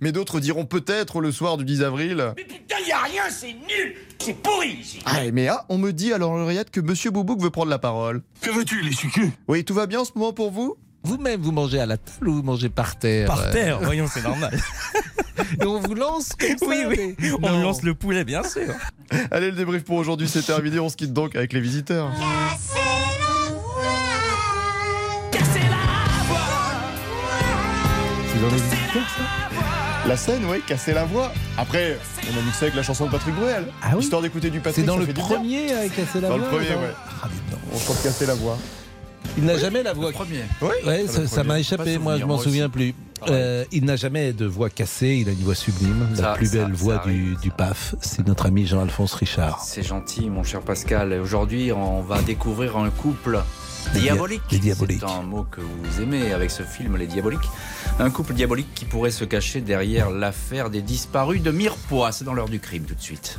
Mais d'autres diront peut-être le soir du 10 avril. Putain, y a rien, c'est nul C'est pourri ici Ah, mais ah, on me dit à l'oreillette que Monsieur Boubouk veut prendre la parole. Que veux-tu, les sucus Oui, tout va bien en ce moment pour vous? Vous-même, vous mangez à la table ou vous mangez par terre Par euh terre, voyons, c'est normal. [LAUGHS] Et on vous lance comme ça Oui, oui, mais- on Non. lance le poulet, bien sûr. Allez, le débrief pour aujourd'hui, c'est terminé. On se quitte donc avec les visiteurs. Dans ça La scène, oui, casser la voix. Après, on a mixé avec la chanson de Patrick Bruel. Histoire d'écouter du Patrick. C'est dans le premier avec Casser la Dans voix le premier, dans- ouais. Ah. On chante casser la voix. Il n'a jamais la voix. premier. Oui, Ouais, Ah, ça le m'a échappé, moi je m'en souviens aussi. plus. Euh, il n'a jamais de voix cassée, il a une voix sublime, la plus ça, belle ça voix arrive, du, du PAF, c'est notre ami Jean-Alphonse Richard. C'est gentil, mon cher Pascal. Aujourd'hui, on va découvrir un couple Les dia- diabolique. les diaboliques. C'est un mot que vous aimez avec ce film, Les Diaboliques. Un couple diabolique qui pourrait se cacher derrière l'affaire des disparus de Mirepoix. C'est dans l'heure du crime tout de suite.